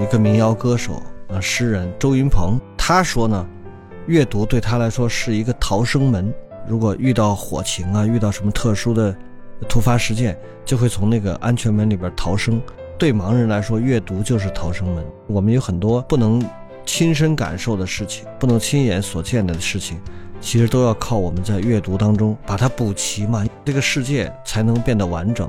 一个民谣歌手啊，诗人周云鹏，他说呢，阅读对他来说是一个逃生门。如果遇到火情啊，遇到什么特殊的突发事件，就会从那个安全门里边逃生。对盲人来说，阅读就是逃生门。我们有很多不能亲身感受的事情，不能亲眼所见的事情，其实都要靠我们在阅读当中把它补齐嘛，这个世界才能变得完整。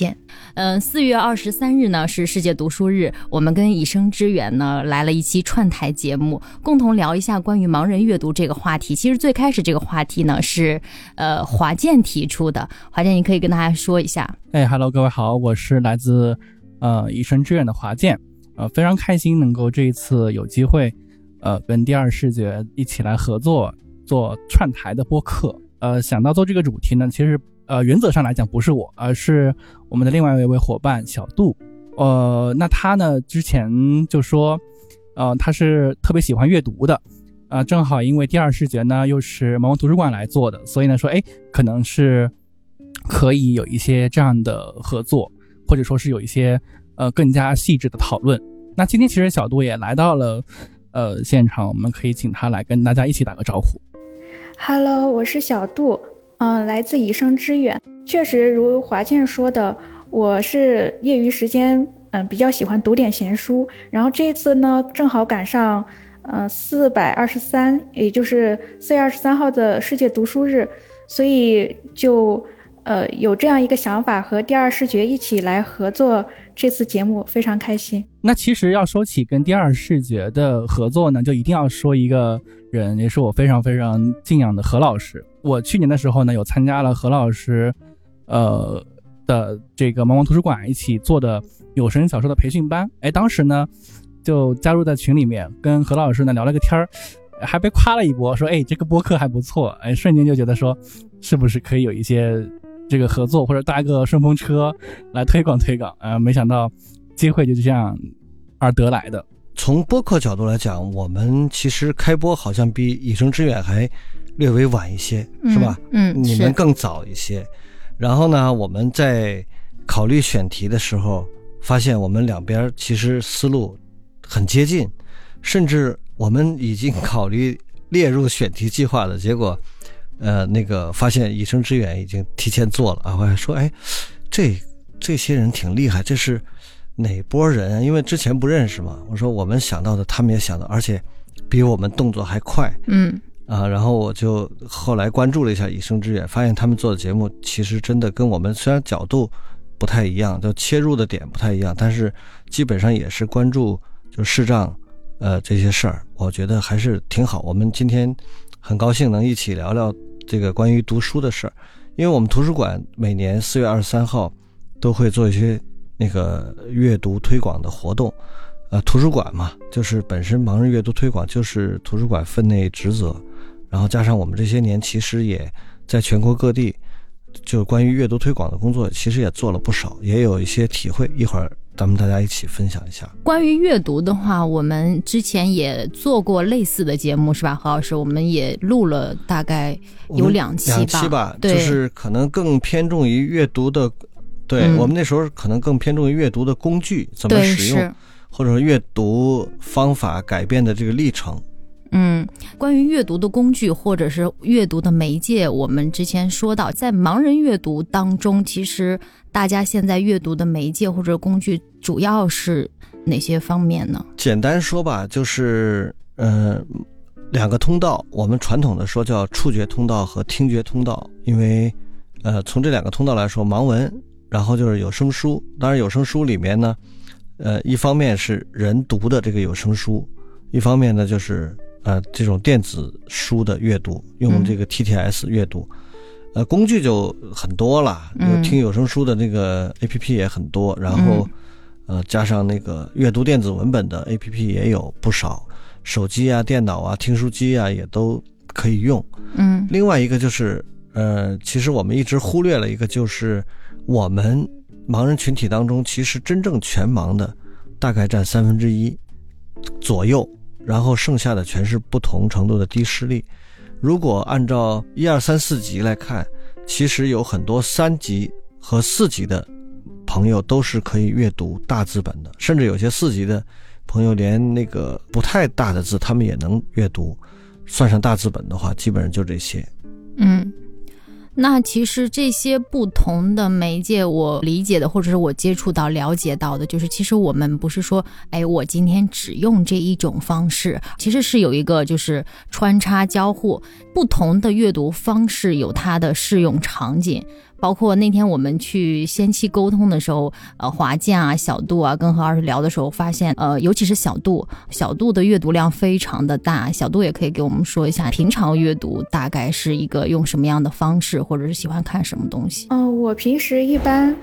嗯，四月二十三日呢是世界读书日，我们跟以生之远呢来了一期串台节目，共同聊一下关于盲人阅读这个话题。其实最开始这个话题呢是呃华健提出的，华健你可以跟大家说一下。哎，Hello，，各位好，我。是来自，呃，以生之远的华健，呃，非常开心能够这一次有机会，呃，跟第二视觉一起来合作做串台的播客。呃，想到做这个主题呢，其实，呃，原则上来讲不是我，而是我们的另外一位伙伴小杜。呃，那他呢之前就说，呃，他是特别喜欢阅读的，啊，正好因为第二视觉呢又是毛毛图书馆来做的，所以呢说，哎，可能是可以有一些这样的合作。或者说是有一些呃更加细致的讨论。那今天其实小杜也来到了呃现场，我们可以请他来跟大家一起打个招呼。Hello，我是小杜，嗯，来自以生之远。确实如华健说的，我是业余时间嗯比较喜欢读点闲书。然后这次呢，正好赶上嗯四百二十三，也就是四月二十三号的世界读书日，所以就。呃，有这样一个想法，和第二视觉一起来合作这次节目，非常开心。那其实要说起跟第二视觉的合作呢，就一定要说一个人，也是我非常非常敬仰的何老师。我去年的时候呢，有参加了何老师，呃的这个茫茫图书馆一起做的有声小说的培训班。哎，当时呢，就加入在群里面，跟何老师呢聊了个天儿，还被夸了一波，说哎这个播客还不错。哎，瞬间就觉得说，是不是可以有一些。这个合作或者搭个顺风车来推广推广，呃，没想到机会就是这样而得来的。从播客角度来讲，我们其实开播好像比以声之远还略微晚一些，是吧？嗯，你们更早一些。然后呢，我们在考虑选题的时候，发现我们两边其实思路很接近，甚至我们已经考虑列入选题计划的结果。呃，那个发现以生之远已经提前做了啊，我还说，哎，这这些人挺厉害，这是哪波人？因为之前不认识嘛。我说我们想到的，他们也想到，而且比我们动作还快。嗯啊，然后我就后来关注了一下以生之远，发现他们做的节目其实真的跟我们虽然角度不太一样，就切入的点不太一样，但是基本上也是关注就视障呃这些事儿，我觉得还是挺好。我们今天很高兴能一起聊聊。这个关于读书的事儿，因为我们图书馆每年四月二十三号都会做一些那个阅读推广的活动，呃，图书馆嘛，就是本身盲人阅读推广就是图书馆分内职责，然后加上我们这些年其实也在全国各地，就关于阅读推广的工作，其实也做了不少，也有一些体会，一会儿。咱们大家一起分享一下。关于阅读的话，我们之前也做过类似的节目，是吧，何老师？我们也录了大概有两期吧，两期吧，就是可能更偏重于阅读的，对我们那时候可能更偏重于阅读的工具怎么使用，或者说阅读方法改变的这个历程。嗯，关于阅读的工具或者是阅读的媒介，我们之前说到，在盲人阅读当中，其实大家现在阅读的媒介或者工具主要是哪些方面呢？简单说吧，就是，呃，两个通道，我们传统的说叫触觉通道和听觉通道，因为，呃，从这两个通道来说，盲文，然后就是有声书。当然，有声书里面呢，呃，一方面是人读的这个有声书，一方面呢就是呃这种电子书的阅读，用这个 TTS 阅读，呃，工具就很多了，有听有声书的那个 APP 也很多，然后。呃，加上那个阅读电子文本的 A P P 也有不少，手机啊、电脑啊、听书机啊也都可以用。嗯，另外一个就是，呃，其实我们一直忽略了一个，就是我们盲人群体当中，其实真正全盲的大概占三分之一左右，然后剩下的全是不同程度的低视力。如果按照一二三四级来看，其实有很多三级和四级的。朋友都是可以阅读大字本的，甚至有些四级的朋友连那个不太大的字他们也能阅读。算上大字本的话，基本上就这些。嗯，那其实这些不同的媒介，我理解的或者是我接触到、了解到的，就是其实我们不是说，哎，我今天只用这一种方式，其实是有一个就是穿插交互，不同的阅读方式有它的适用场景。包括那天我们去先期沟通的时候，呃，华健啊、小度啊，跟何老师聊的时候，发现，呃，尤其是小度，小度的阅读量非常的大。小度也可以给我们说一下，平常阅读大概是一个用什么样的方式，或者是喜欢看什么东西？嗯，我平时一般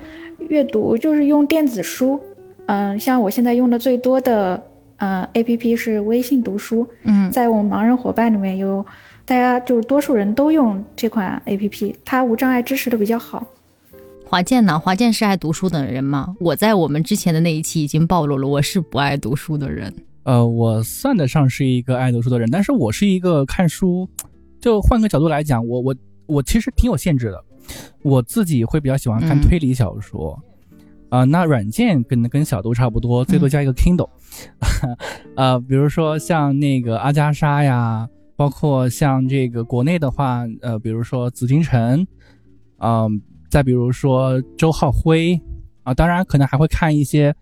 阅读就是用电子书，嗯，像我现在用的最多的，呃，A P P 是微信读书，嗯，在我们盲人伙伴里面有。大家就是多数人都用这款 A P P，它无障碍支持的比较好。华健呢？华健是爱读书的人吗？我在我们之前的那一期已经暴露了，我是不爱读书的人。呃，我算得上是一个爱读书的人，但是我是一个看书，就换个角度来讲，我我我其实挺有限制的。我自己会比较喜欢看推理小说，啊，那软件跟跟小度差不多，最多加一个 Kindle，呃，比如说像那个阿加莎呀。包括像这个国内的话，呃，比如说紫禁城，嗯，再比如说周浩辉，啊，当然可能还会看一些，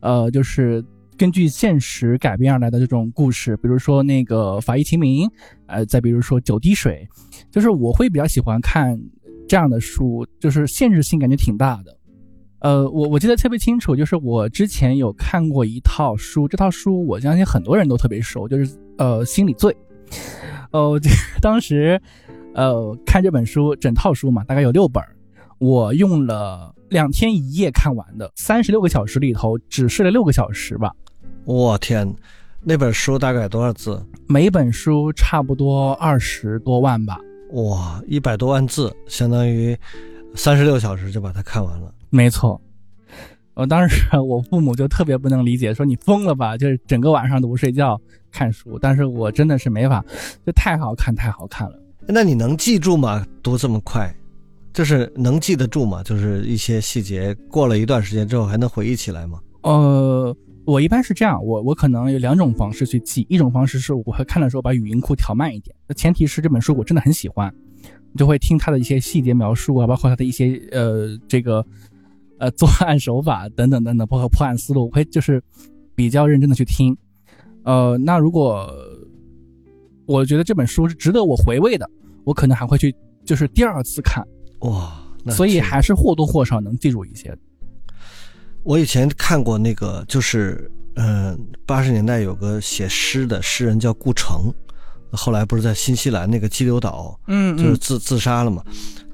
呃，就是根据现实改编而来的这种故事，比如说那个法医秦明，呃，再比如说九滴水，就是我会比较喜欢看这样的书，就是限制性感觉挺大的。呃，我我记得特别清楚，就是我之前有看过一套书，这套书我相信很多人都特别熟，就是呃心理罪。哦，当时，呃，看这本书，整套书嘛，大概有六本，我用了两天一夜看完的，三十六个小时里头只睡了六个小时吧。我天，那本书大概多少字？每本书差不多二十多万吧。哇，一百多万字，相当于三十六小时就把它看完了。没错。我当时我父母就特别不能理解，说你疯了吧？就是整个晚上都不睡觉看书。但是我真的是没法，就太好看，太好看了。那你能记住吗？读这么快，就是能记得住吗？就是一些细节，过了一段时间之后还能回忆起来吗？呃，我一般是这样，我我可能有两种方式去记，一种方式是我会看的时候把语音库调慢一点，那前提是这本书我真的很喜欢，就会听它的一些细节描述啊，包括它的一些呃这个。呃，作案手法等等等等，包括破案思路，我会就是比较认真的去听。呃，那如果我觉得这本书是值得我回味的，我可能还会去就是第二次看。哇，所以还是或多或少能记住一些。我以前看过那个，就是嗯，八十年代有个写诗的诗人叫顾城，后来不是在新西兰那个激流岛，嗯，就是自自杀了嘛。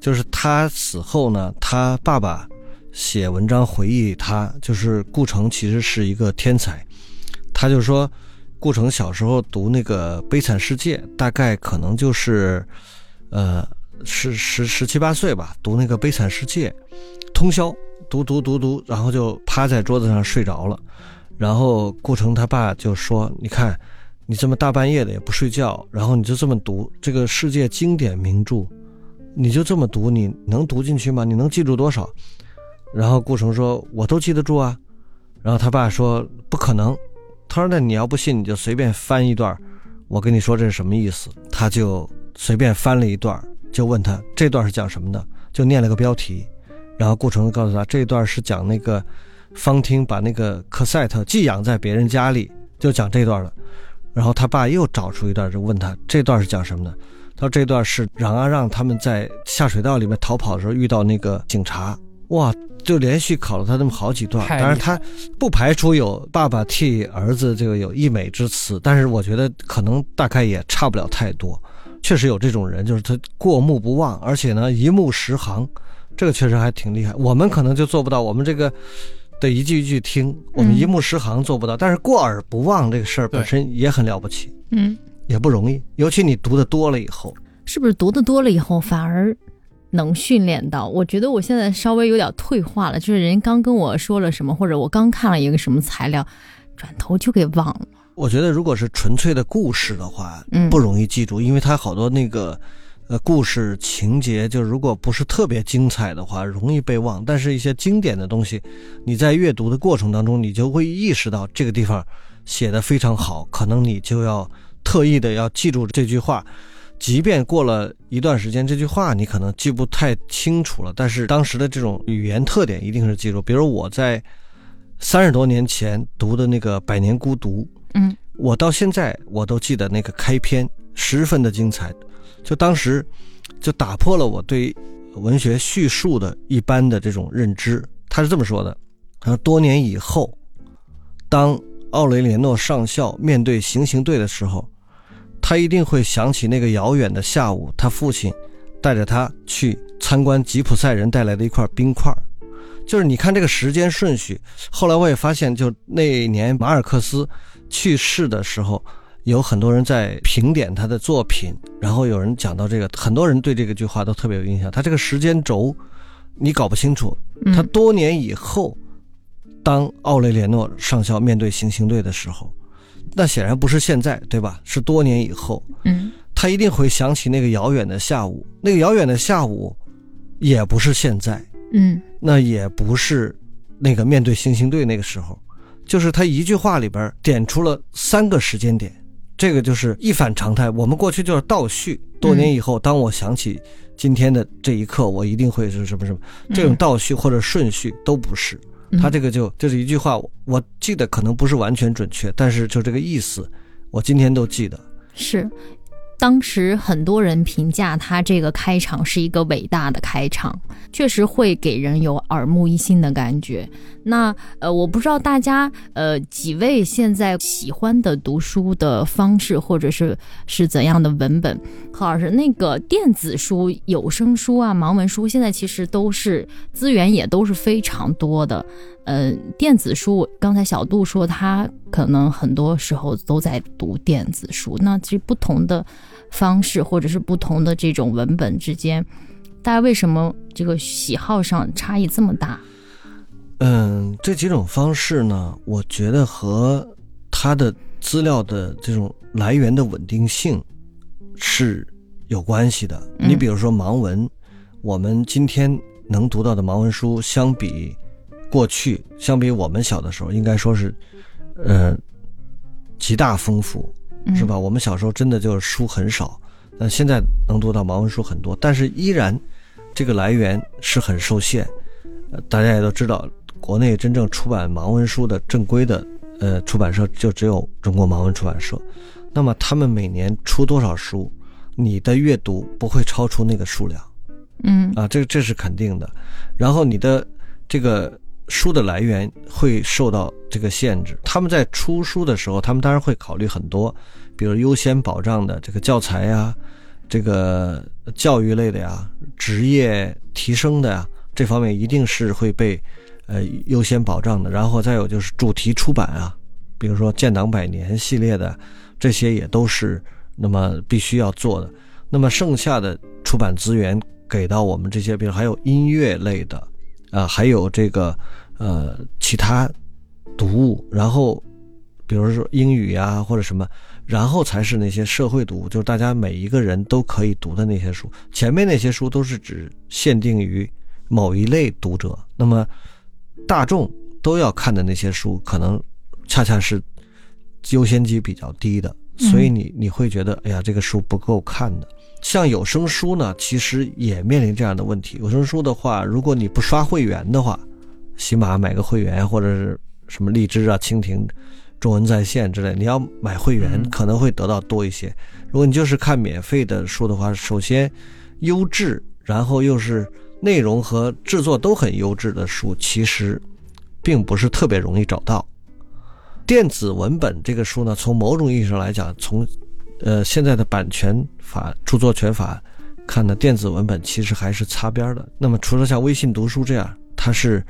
就是他死后呢，他爸爸。写文章回忆他，就是顾城其实是一个天才。他就说，顾城小时候读那个《悲惨世界》，大概可能就是，呃，十十十七八岁吧，读那个《悲惨世界》，通宵读读读读，然后就趴在桌子上睡着了。然后顾城他爸就说：“你看，你这么大半夜的也不睡觉，然后你就这么读这个世界经典名著，你就这么读，你能读进去吗？你能记住多少？”然后顾城说：“我都记得住啊。”然后他爸说：“不可能。”他说：“那你要不信，你就随便翻一段，我跟你说这是什么意思。”他就随便翻了一段，就问他这段是讲什么的，就念了个标题。然后顾城告诉他，这段是讲那个方汀把那个科赛特寄养在别人家里，就讲这段了。然后他爸又找出一段，就问他这段是讲什么的。他说这段是冉阿让他们在下水道里面逃跑的时候遇到那个警察，哇，就连续考了他那么好几段。太当然他不排除有爸爸替儿子这个有溢美之词，但是我觉得可能大概也差不了太多。确实有这种人，就是他过目不忘，而且呢一目十行，这个确实还挺厉害。我们可能就做不到，我们这个得一句一句听，我们一目十行做不到。但是过耳不忘这个事儿本身也很了不起，嗯，也不容易。尤其你读的多了以后，是不是读的多了以后反而能训练到？我觉得我现在稍微有点退化了，就是人刚跟我说了什么，或者我刚看了一个什么材料，转头就给忘了。我觉得如果是纯粹的故事的话，嗯不容易记住，因为它好多那个呃故事情节，就如果不是特别精彩的话，容易被忘。但是一些经典的东西，你在阅读的过程当中，你就会意识到这个地方写的非常好，可能你就要特意的要记住这句话。即便过了一段时间，这句话你可能记不太清楚了，但是当时的这种语言特点一定是记住。比如我在三十多年前读的那个《百年孤独》，嗯我到现在我都记得那个开篇十分的精彩，就当时就打破了我对文学叙述的一般的这种认知。他是这么说的：他说多年以后，当奥雷连诺上校面对行刑队的时候，他一定会想起那个遥远的下午，他父亲带着他去参观吉普赛人带来的一块冰块儿。就是你看这个时间顺序，后来我也发现，就那年马尔克斯去世的时候，有很多人在评点他的作品，然后有人讲到这个，很多人对这个句话都特别有印象。他这个时间轴你搞不清楚，他嗯多年以后，当奥雷连诺上校面对行刑队的时候，那显然不是现在，对吧？是多年以后，嗯他一定会想起那个遥远的下午，那个遥远的下午，也不是现在，嗯那也不是那个面对行星队那个时候，就是他一句话里边点出了三个时间点，这个就是一反常态。我们过去就是倒叙，多年以后，当我想起今天的这一刻，我一定会是什么什么，这种倒叙或者顺序都不是。嗯他这个就就是一句话，我我记得可能不是完全准确，但是就这个意思，我今天都记得。是。当时很多人评价他这个开场是一个伟大的开场，确实会给人有耳目一新的感觉。那呃，我不知道大家呃几位现在喜欢的读书的方式，或者是是怎样的文本？何老师，那个电子书、有声书啊、盲文书，现在其实都是资源也都是非常多的。呃，电子书，刚才小杜说他可能很多时候都在读电子书，那其实不同的方式或者是不同的这种文本之间，大家为什么这个喜好上差异这么大？嗯，这几种方式呢，我觉得和它的资料的这种来源的稳定性是有关系的。嗯你比如说盲文，我们今天能读到的盲文书，相比过去，相比我们小的时候，应该说是，呃，极大丰富，嗯是吧？我们小时候真的就是书很少，但现在能读到盲文书很多，但是依然这个来源是很受限。呃，大家也都知道，国内真正出版盲文书的正规的呃出版社就只有中国盲文出版社。那么他们每年出多少书，你的阅读不会超出那个数量嗯啊，这这是肯定的。然后你的这个书的来源会受到这个限制。他们在出书的时候，他们当然会考虑很多，比如优先保障的这个教材呀，这个教育类的呀，职业提升的呀，这方面一定是会被呃优先保障的。然后再有就是主题出版啊，比如说建党百年系列的，这些也都是那么必须要做的。那么剩下的出版资源给到我们这些，比如还有音乐类的，啊，还有这个呃其他读物，然后比如说英语呀、或者什么，然后才是那些社会读物，就是大家每一个人都可以读的那些书。前面那些书都是只限定于某一类读者，那么大众都要看的那些书，可能恰恰是优先级比较低的，所以你你会觉得，哎呀，这个书不够看的。像有声书呢，其实也面临这样的问题。有声书的话，如果你不刷会员的话，起码买个会员或者是什么荔枝啊、蜻蜓中文在线之类，你要买会员嗯可能会得到多一些。如果你就是看免费的书的话，首先优质，然后又是内容和制作都很优质的书，其实并不是特别容易找到。电子文本这个书呢，从某种意义上来讲，从呃现在的版权法、著作权法看的，电子文本其实还是擦边儿的。那么除了像微信读书这样，它是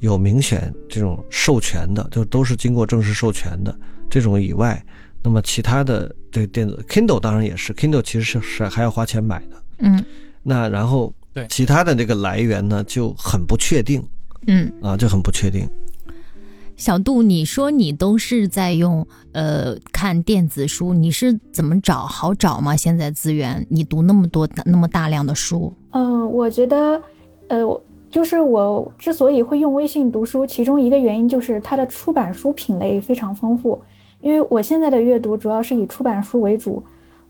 有明显这种授权的，就都是经过正式授权的这种以外，那么其他的这个电子 Kindle 当然也是，Kindle 其实是是还要花钱买的。嗯那然后对其他的这个来源呢就很不确定嗯，啊，就很不确定。小杜，你说你都是在用呃看电子书，你是怎么找？好找吗？现在资源，你读那么多那么大量的书，嗯，我觉得，呃，就是我之所以会用微信读书，其中一个原因就是它的出版书品类非常丰富。因为我现在的阅读主要是以出版书为主，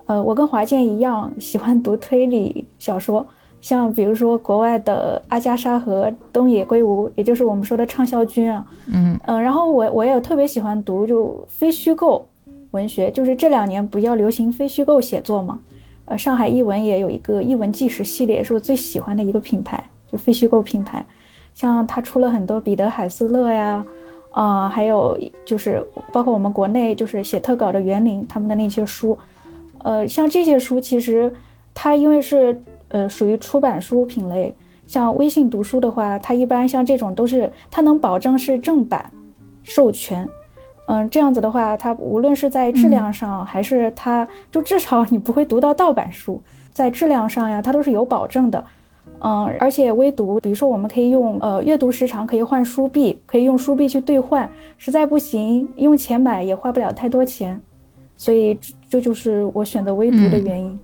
呃，我跟华健一样喜欢读推理小说，像比如说国外的阿加莎和东野圭吾，也就是我们说的畅销君啊，嗯嗯，然后我我也特别喜欢读就非虚构文学，就是这两年不要流行非虚构写作嘛。呃，上海译文也有一个译文纪实系列，是我最喜欢的一个品牌，就非虚构品牌。像他出了很多彼得海斯勒呀，啊、还有就是包括我们国内就是写特稿的园林他们的那些书，呃，像这些书其实它因为是呃属于出版书品类，像微信读书的话，它一般像这种都是它能保证是正版授权，嗯，这样子的话，它无论是在质量上，还是它就至少你不会读到盗版书，在质量上呀，它都是有保证的。嗯，而且微读，比如说我们可以用呃阅读时长可以换书币，可以用书币去兑换，实在不行用钱买也花不了太多钱，所以这这就是我选择微读的原因。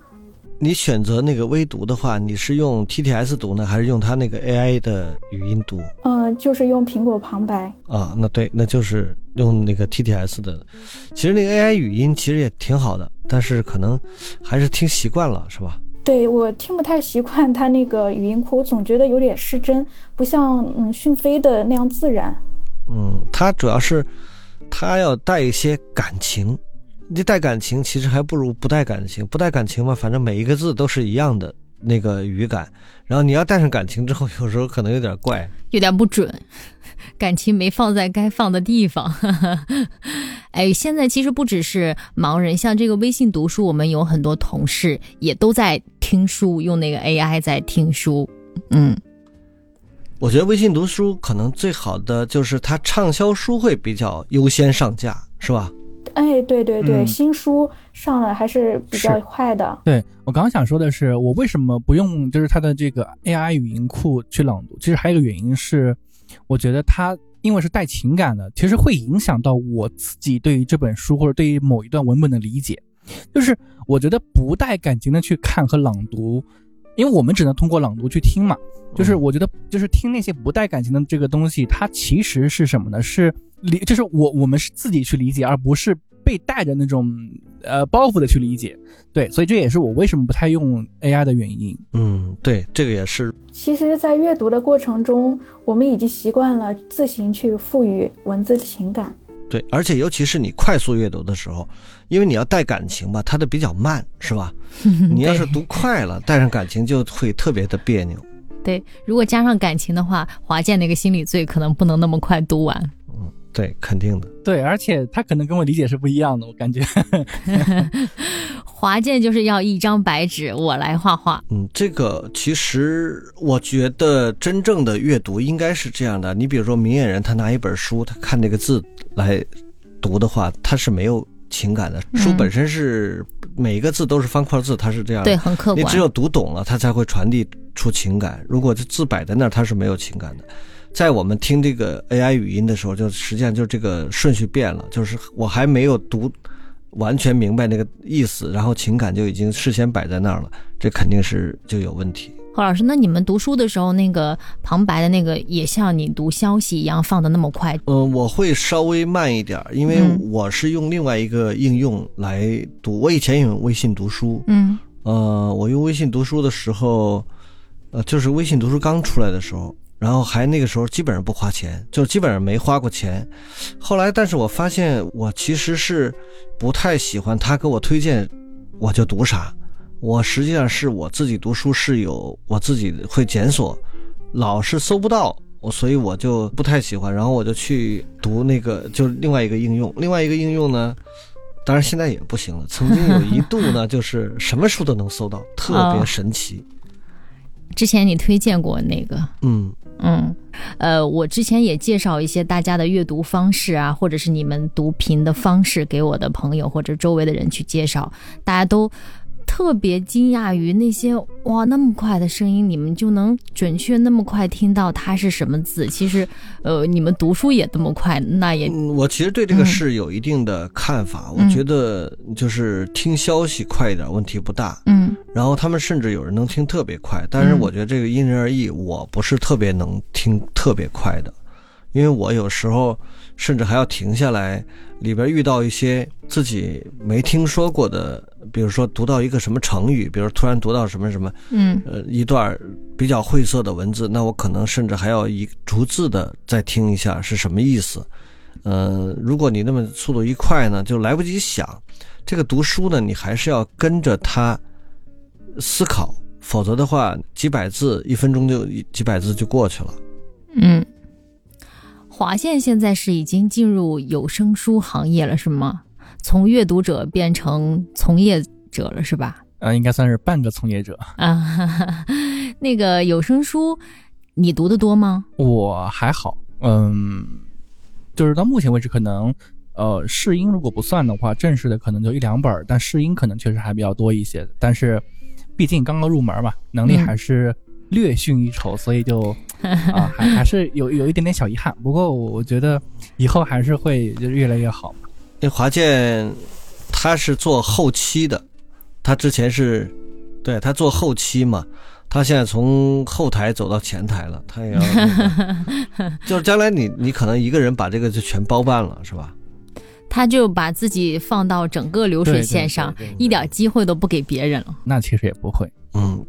你选择那个微读的话，你是用 TTS 读呢，还是用它那个 AI 的语音读嗯，就是用苹果旁白。啊？那对，那就是用那个 TTS 的。其实那个 AI 语音其实也挺好的，但是可能还是听习惯了，是吧？对我听不太习惯它那个语音库，我总觉得有点失真，不像嗯讯飞的那样自然。嗯，它主要是它要带一些感情，你带感情其实还不如不带感情。不带感情嘛，反正每一个字都是一样的那个语感，然后你要带上感情之后，有时候可能有点怪。有点不准，感情没放在该放的地方。哎，现在其实不只是盲人，像这个微信读书，我们有很多同事也都在听书，用那个 AI 在听书。嗯我觉得微信读书可能最好的就是它畅销书会比较优先上架，是吧？哎，对对对，嗯新书上了还是比较快的。对我刚刚想说的是，我为什么不用就是它的这个 AI 语音库去朗读？其实还有一个原因是，我觉得它因为是带情感的，其实会影响到我自己对于这本书或者对于某一段文本的理解。就是我觉得不带感情的去看和朗读，因为我们只能通过朗读去听嘛。就是我觉得，就是听那些不带感情的这个东西，它其实是什么呢？是理，就是我我们是自己去理解，而不是被带着那种呃包袱的去理解。对，所以这也是我为什么不太用 AI 的原因。嗯，对，这个也是。其实，在阅读的过程中，我们已经习惯了自行去赋予文字情感。对，而且尤其是你快速阅读的时候，因为你要带感情吧，它的比较慢，是吧？你要是读快了，带上感情就会特别的别扭。对，如果加上感情的话，华健那个心理罪可能不能那么快读完。嗯，对，肯定的。对，而且他可能跟我理解是不一样的，我感觉。华健就是要一张白纸，我来画画。嗯，这个其实我觉得真正的阅读应该是这样的。你比如说明眼人，他拿一本书，他看这个字来读的话，他是没有情感的。书嗯本身是每一个字都是方块字，它是这样的。对，很客观。你只有读懂了，它才会传递出情感。如果这字摆在那儿，它是没有情感的。在我们听这个 AI 语音的时候，就实际上就这个顺序变了，就是我还没有读完全明白那个意思，然后情感就已经事先摆在那儿了，这肯定是就有问题。何老师，那你们读书的时候，那个旁白的那个也像你读消息一样放的那么快？嗯，我会稍微慢一点，因为嗯我是用另外一个应用来读。我以前用微信读书，嗯呃，我用微信读书的时候，呃，就是微信读书刚出来的时候，然后还那个时候基本上不花钱，就基本上没花过钱。后来，但是我发现我其实是不太喜欢他给我推荐，我就读啥。我实际上是我自己读书是有我自己会检索，老是搜不到，我所以我就不太喜欢。然后我就去读那个，就另外一个应用，另外一个应用呢，当然现在也不行了。曾经有一度呢，就是什么书都能搜到，特别神奇。之前你推荐过那个，嗯嗯，呃，我之前也介绍一些大家的阅读方式啊，或者是你们读评的方式给我的朋友或者周围的人去介绍，大家都。特别惊讶于那些哇那么快的声音，你们就能准确那么快听到它是什么字。其实，呃，你们读书也这么快，那也……我其实对这个事有一定的看法。我觉得就是听消息快一点问题不大。嗯。然后他们甚至有人能听特别快，但是我觉得这个因人而异。我不是特别能听特别快的，因为我有时候甚至还要停下来。里边遇到一些自己没听说过的，比如说读到一个什么成语，比如突然读到什么什么，嗯，呃，一段比较晦涩的文字，那我可能甚至还要一逐字的再听一下是什么意思。呃，如果你那么速度一快呢，就来不及想。这个读书呢，你还是要跟着他思考，否则的话，几百字一分钟就几百字就过去了。嗯。华县现在是已经进入有声书行业了，是吗？从阅读者变成从业者了，是吧？呃，应该算是半个从业者啊。那个有声书，你读的多吗？我还好，嗯，就是到目前为止，可能呃试音如果不算的话，正式的可能就一两本，但试音可能确实还比较多一些。但是毕竟刚刚入门嘛，能力还是。略逊一筹，所以就 啊，还还是有有一点点小遗憾。不过我我觉得以后还是会就越来越好。那华健他是做后期的，他之前是对他做后期嘛，他现在从后台走到前台了，他也要 就是将来你你可能一个人把这个就全包办了，是吧？他就把自己放到整个流水线上，一点机会都不给别人了。那其实也不会，嗯。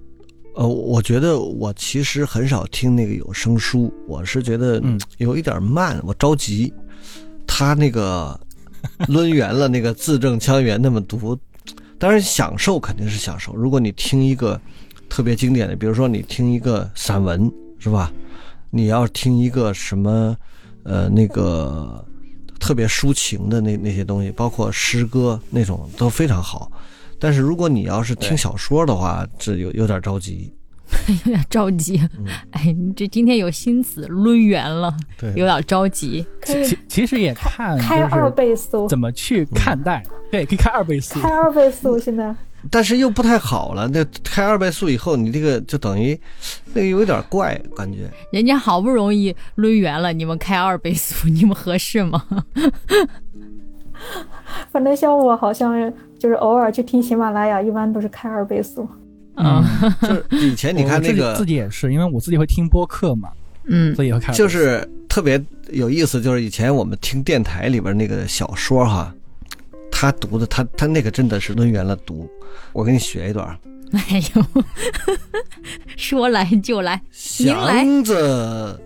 呃，我觉得我其实很少听那个有声书，我是觉得有一点慢，我着急。他那个抡圆了那个字正腔圆那么读，当然享受肯定是享受。如果你听一个特别经典的，比如说你听一个散文，是吧？你要听一个什么呃那个特别抒情的那那些东西，包括诗歌那种都非常好。但是如果你要是听小说的话，这有有点着急，有 点着急。哎，你这今天有心思抡圆了，对，有点着急。其其实也看开二倍速怎么去看待，对，可以开二倍速。开二倍速现在，但是又不太好了。那开二倍速以后，你这个就等于那个有点怪感觉。人家好不容易抡圆了，你们开二倍速，你们合适吗？反正像我好像。就是偶尔去听喜马拉雅，一般都是开二倍速。嗯，就是以前你看那个自己也是，因为我自己会听播客嘛，嗯，所以会看。就是特别有意思，就是以前我们听电台里边那个小说哈，他读的他他那个真的是抡圆了读。我给你学一段。哎呦，说来就来，祥子。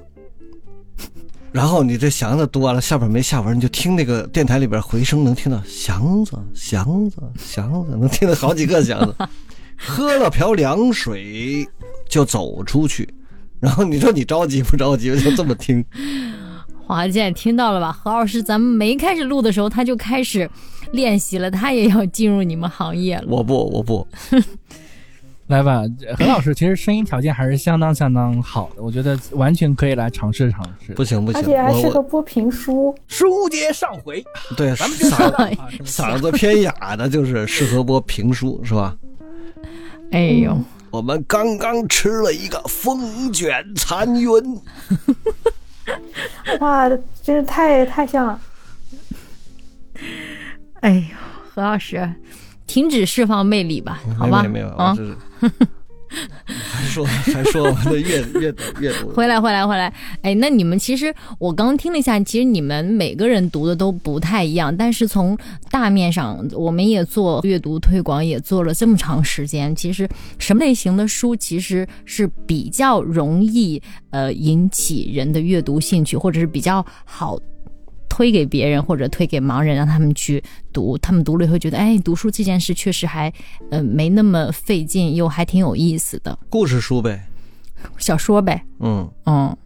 然后你这祥子读完了，下边没下文，你就听那个电台里边回声，能听到祥子、祥子、祥子，能听到好几个祥子。喝了瓢凉水就走出去，然后你说你着急不着急？就这么听。华健听到了吧？何老师，咱们没开始录的时候他就开始练习了，他也要进入你们行业了。我不，我不。来吧，何老师，其实声音条件还是相当相当好的，我觉得完全可以来尝试尝试。不行不行，而且还适合播评书。书接上回，对，咱们就嗓嗓子偏哑的，就是适合播评书，是吧？哎呦，我们刚刚吃了一个风卷残云，哇，真是太太像了。哎呦，何老师。停止释放魅力吧，好吧？没有，没有，啊，这是说还说我们的阅阅读阅读，回来回来回来，哎，那你们其实我刚听了一下，其实你们每个人读的都不太一样，但是从大面上，我们也做阅读推广，也做了这么长时间，其实什么类型的书其实是比较容易呃引起人的阅读兴趣，或者是比较好。推给别人或者推给盲人，让他们去读，他们读了以后觉得，哎，读书这件事确实还，呃，没那么费劲，又还挺有意思的。故事书呗，小说呗，嗯。嗯，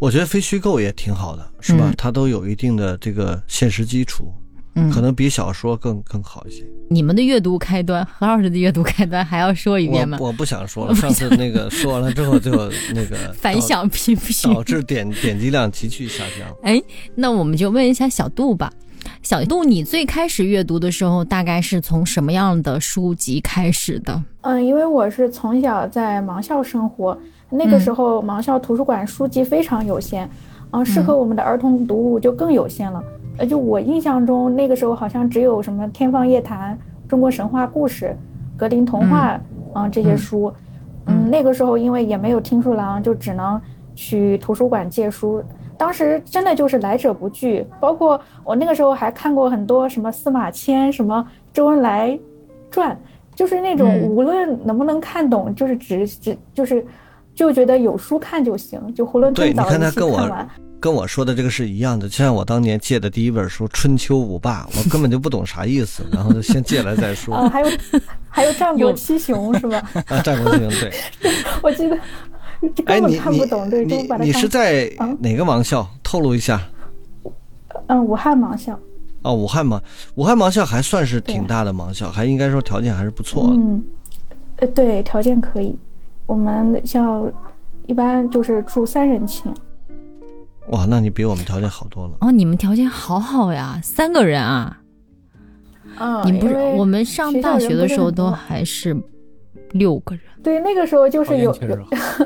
我觉得非虚构也挺好的，是吧？嗯。它都有一定的这个现实基础，嗯，可能比小说更更好一些。你们的阅读开端，何老师的阅读开端还要说一遍吗？我我不想说了，上次那个说完了之后就那个 反响平平导致点点击量急剧下降。哎，那我们就问一下小杜吧。小杜，你最开始阅读的时候，大概是从什么样的书籍开始的？嗯，因为我是从小在盲校生活，那个时候盲校图书馆书籍非常有限，嗯，适合我们的儿童读物就更有限了。呃，就我印象中，那个时候好像只有什么《天方夜谭》《中国神话故事》《格林童话》啊、这些书。嗯，那个时候因为也没有听书郎，就只能去图书馆借书。当时真的就是来者不拒，包括我那个时候还看过很多什么司马迁、什么周恩来传，就是那种嗯无论能不能看懂，就是只只就是就觉得有书看就行，就囫囵吞枣一气看他跟我看完。跟我说的这个是一样的，就像我当年借的第一本书《春秋五霸》，我根本就不懂啥意思，然后就先借来再说。啊，还有 还有战国七雄是吧？啊，战国七雄对。我记得哎，根本你你看不懂，对，就你你把它看是在啊哪个盲校？透露一下。嗯武汉盲校，哦，武汉盲，武汉盲校还算是挺大的盲校，还应该说条件还是不错的。嗯，呃，对，条件可以。我们校一般就是住三人寝，哇，那你比我们条件好多了。哦，你们条件好好呀，三个人啊！啊，你不是我们上大学的时候都还是六个人。对那个时候就是有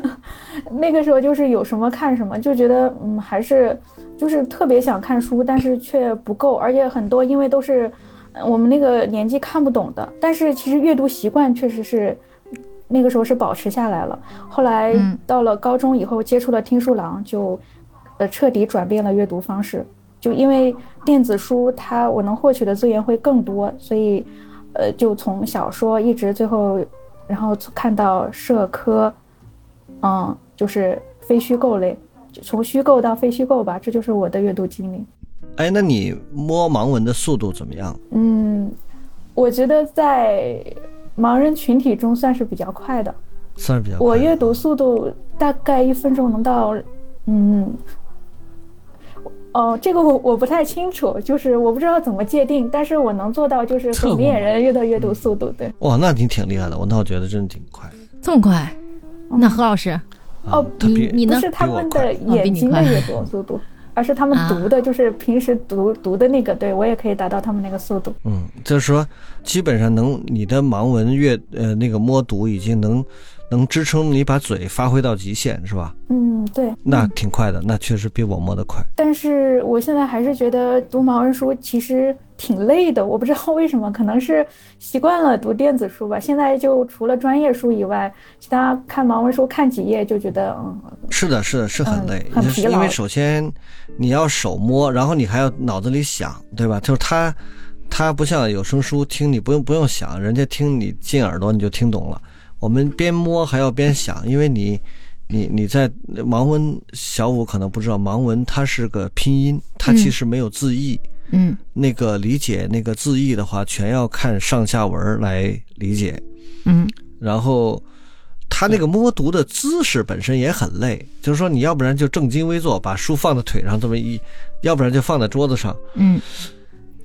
那个时候就是有什么看什么，就觉得嗯还是就是特别想看书，但是却不够，而且很多因为都是呃我们那个年纪看不懂的，但是其实阅读习惯确实是那个时候是保持下来了。后来嗯到了高中以后，接触了听书郎，就呃彻底转变了阅读方式。就因为电子书它我能获取的资源会更多，所以呃就从小说一直最后，然后看到社科，嗯，就是非虚构类，就从虚构到非虚构吧，这就是我的阅读经历。哎，那你摸盲文的速度怎么样？嗯，我觉得在盲人群体中算是比较快的。算是比较快我阅读速度大概一分钟能到，嗯，哦，这个我我不太清楚，就是我不知道怎么界定，但是我能做到就是测过和明眼吗人阅的阅读速度，对。哇，那你挺厉害的。我那我觉得真的挺快。这么快？那何老师，啊哦他比你呢不是他们的眼睛的阅读速度，而是他们啊读的，就是平时读读的那个，对我也可以达到他们那个速度。嗯，就是说，基本上能你的盲文阅呃那个摸读已经能能支撑你把嘴发挥到极限，是吧？嗯，对。那挺快的，那确实比我摸得快。但是我现在还是觉得读盲文书其实挺累的，我不知道为什么，可能是习惯了读电子书吧。现在就除了专业书以外，其他看盲文书看几页就觉得，嗯，是的，是的，是很嗯累，很疲劳因为首先你要手摸，然后你还要脑子里想，对吧？就是它，它不像有声书听，你不用不用想，人家听你进耳朵你就听懂了。我们边摸还要边想，因为你，你你在盲文，小五可能不知道，盲文它是个拼音，它其嗯实没有字义。嗯那个理解那个字义的话，全要看上下文来理解。嗯然后他那个摸读的姿势本身也很累，就是说你要不然就正襟危坐，把书放在腿上这么一，要不然就放在桌子上。嗯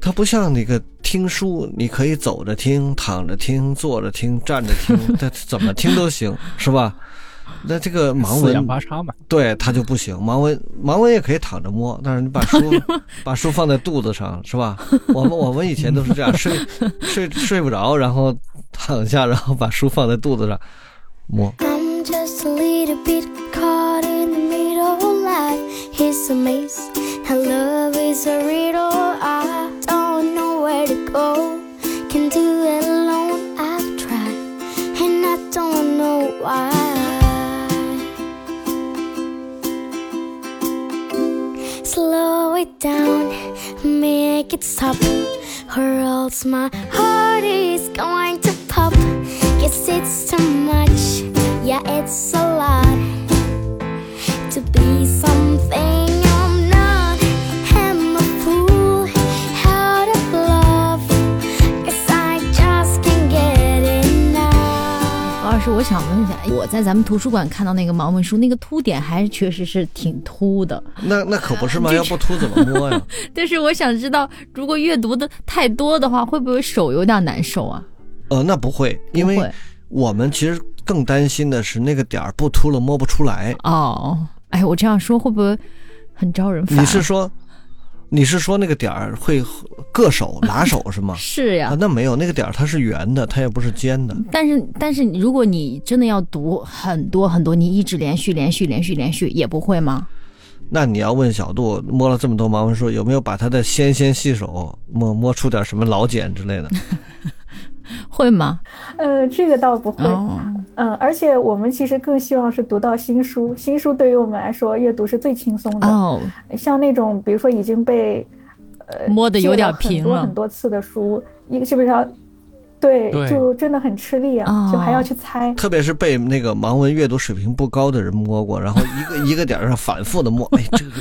它不像那个听书，你可以走着听、躺着听、坐着听、站着听，它怎么听都行，是吧？那这个盲文八叉嘛，对它就不行，盲文盲文也可以躺着摸，但是你把书 把书放在肚子上，是吧？我们我们以前都是这样，睡睡睡不着，然后躺下，然后把书放在肚子上摸。I'm just a And love is a riddle, I don't know where to go. Can do it alone, I've tried, and I don't know why. Slow it down, make it stop, or else my heart is going to pop. Guess it's too much, yeah, it's a lot. 想问一下，我在咱们图书馆看到那个盲文书，那个凸点还确实是挺凸的。那那可不是吗？这要不凸怎么摸呀？但是我想知道，如果阅读的太多的话，会不会手有点难受啊？呃，那不会，因为我们其实更担心的是那个点儿不凸了摸不出来。哦，哎，我这样说会不会很招人烦？你是说，你是说那个点儿会硌手拉手是吗？是呀啊，，那没有，那个点儿它是圆的，它也不是尖的。但是但是如果你真的要读很多很多，你一直连续连续连续连续也不会吗？那你要问小杜摸了这么多盲文书，有没有把他的纤纤细手摸摸出点什么老茧之类的？会吗？呃，这个倒不会。哦，嗯，而且我们其实更希望是读到新书，新书对于我们来说阅读是最轻松的。哦，像那种比如说已经被呃摸的有点平了了很多很多次的书，一个基本上对对就真的很吃力啊，哦就还要去猜。特别是被那个盲文阅读水平不高的人摸过，然后一个 一个点上反复的摸，哎，这个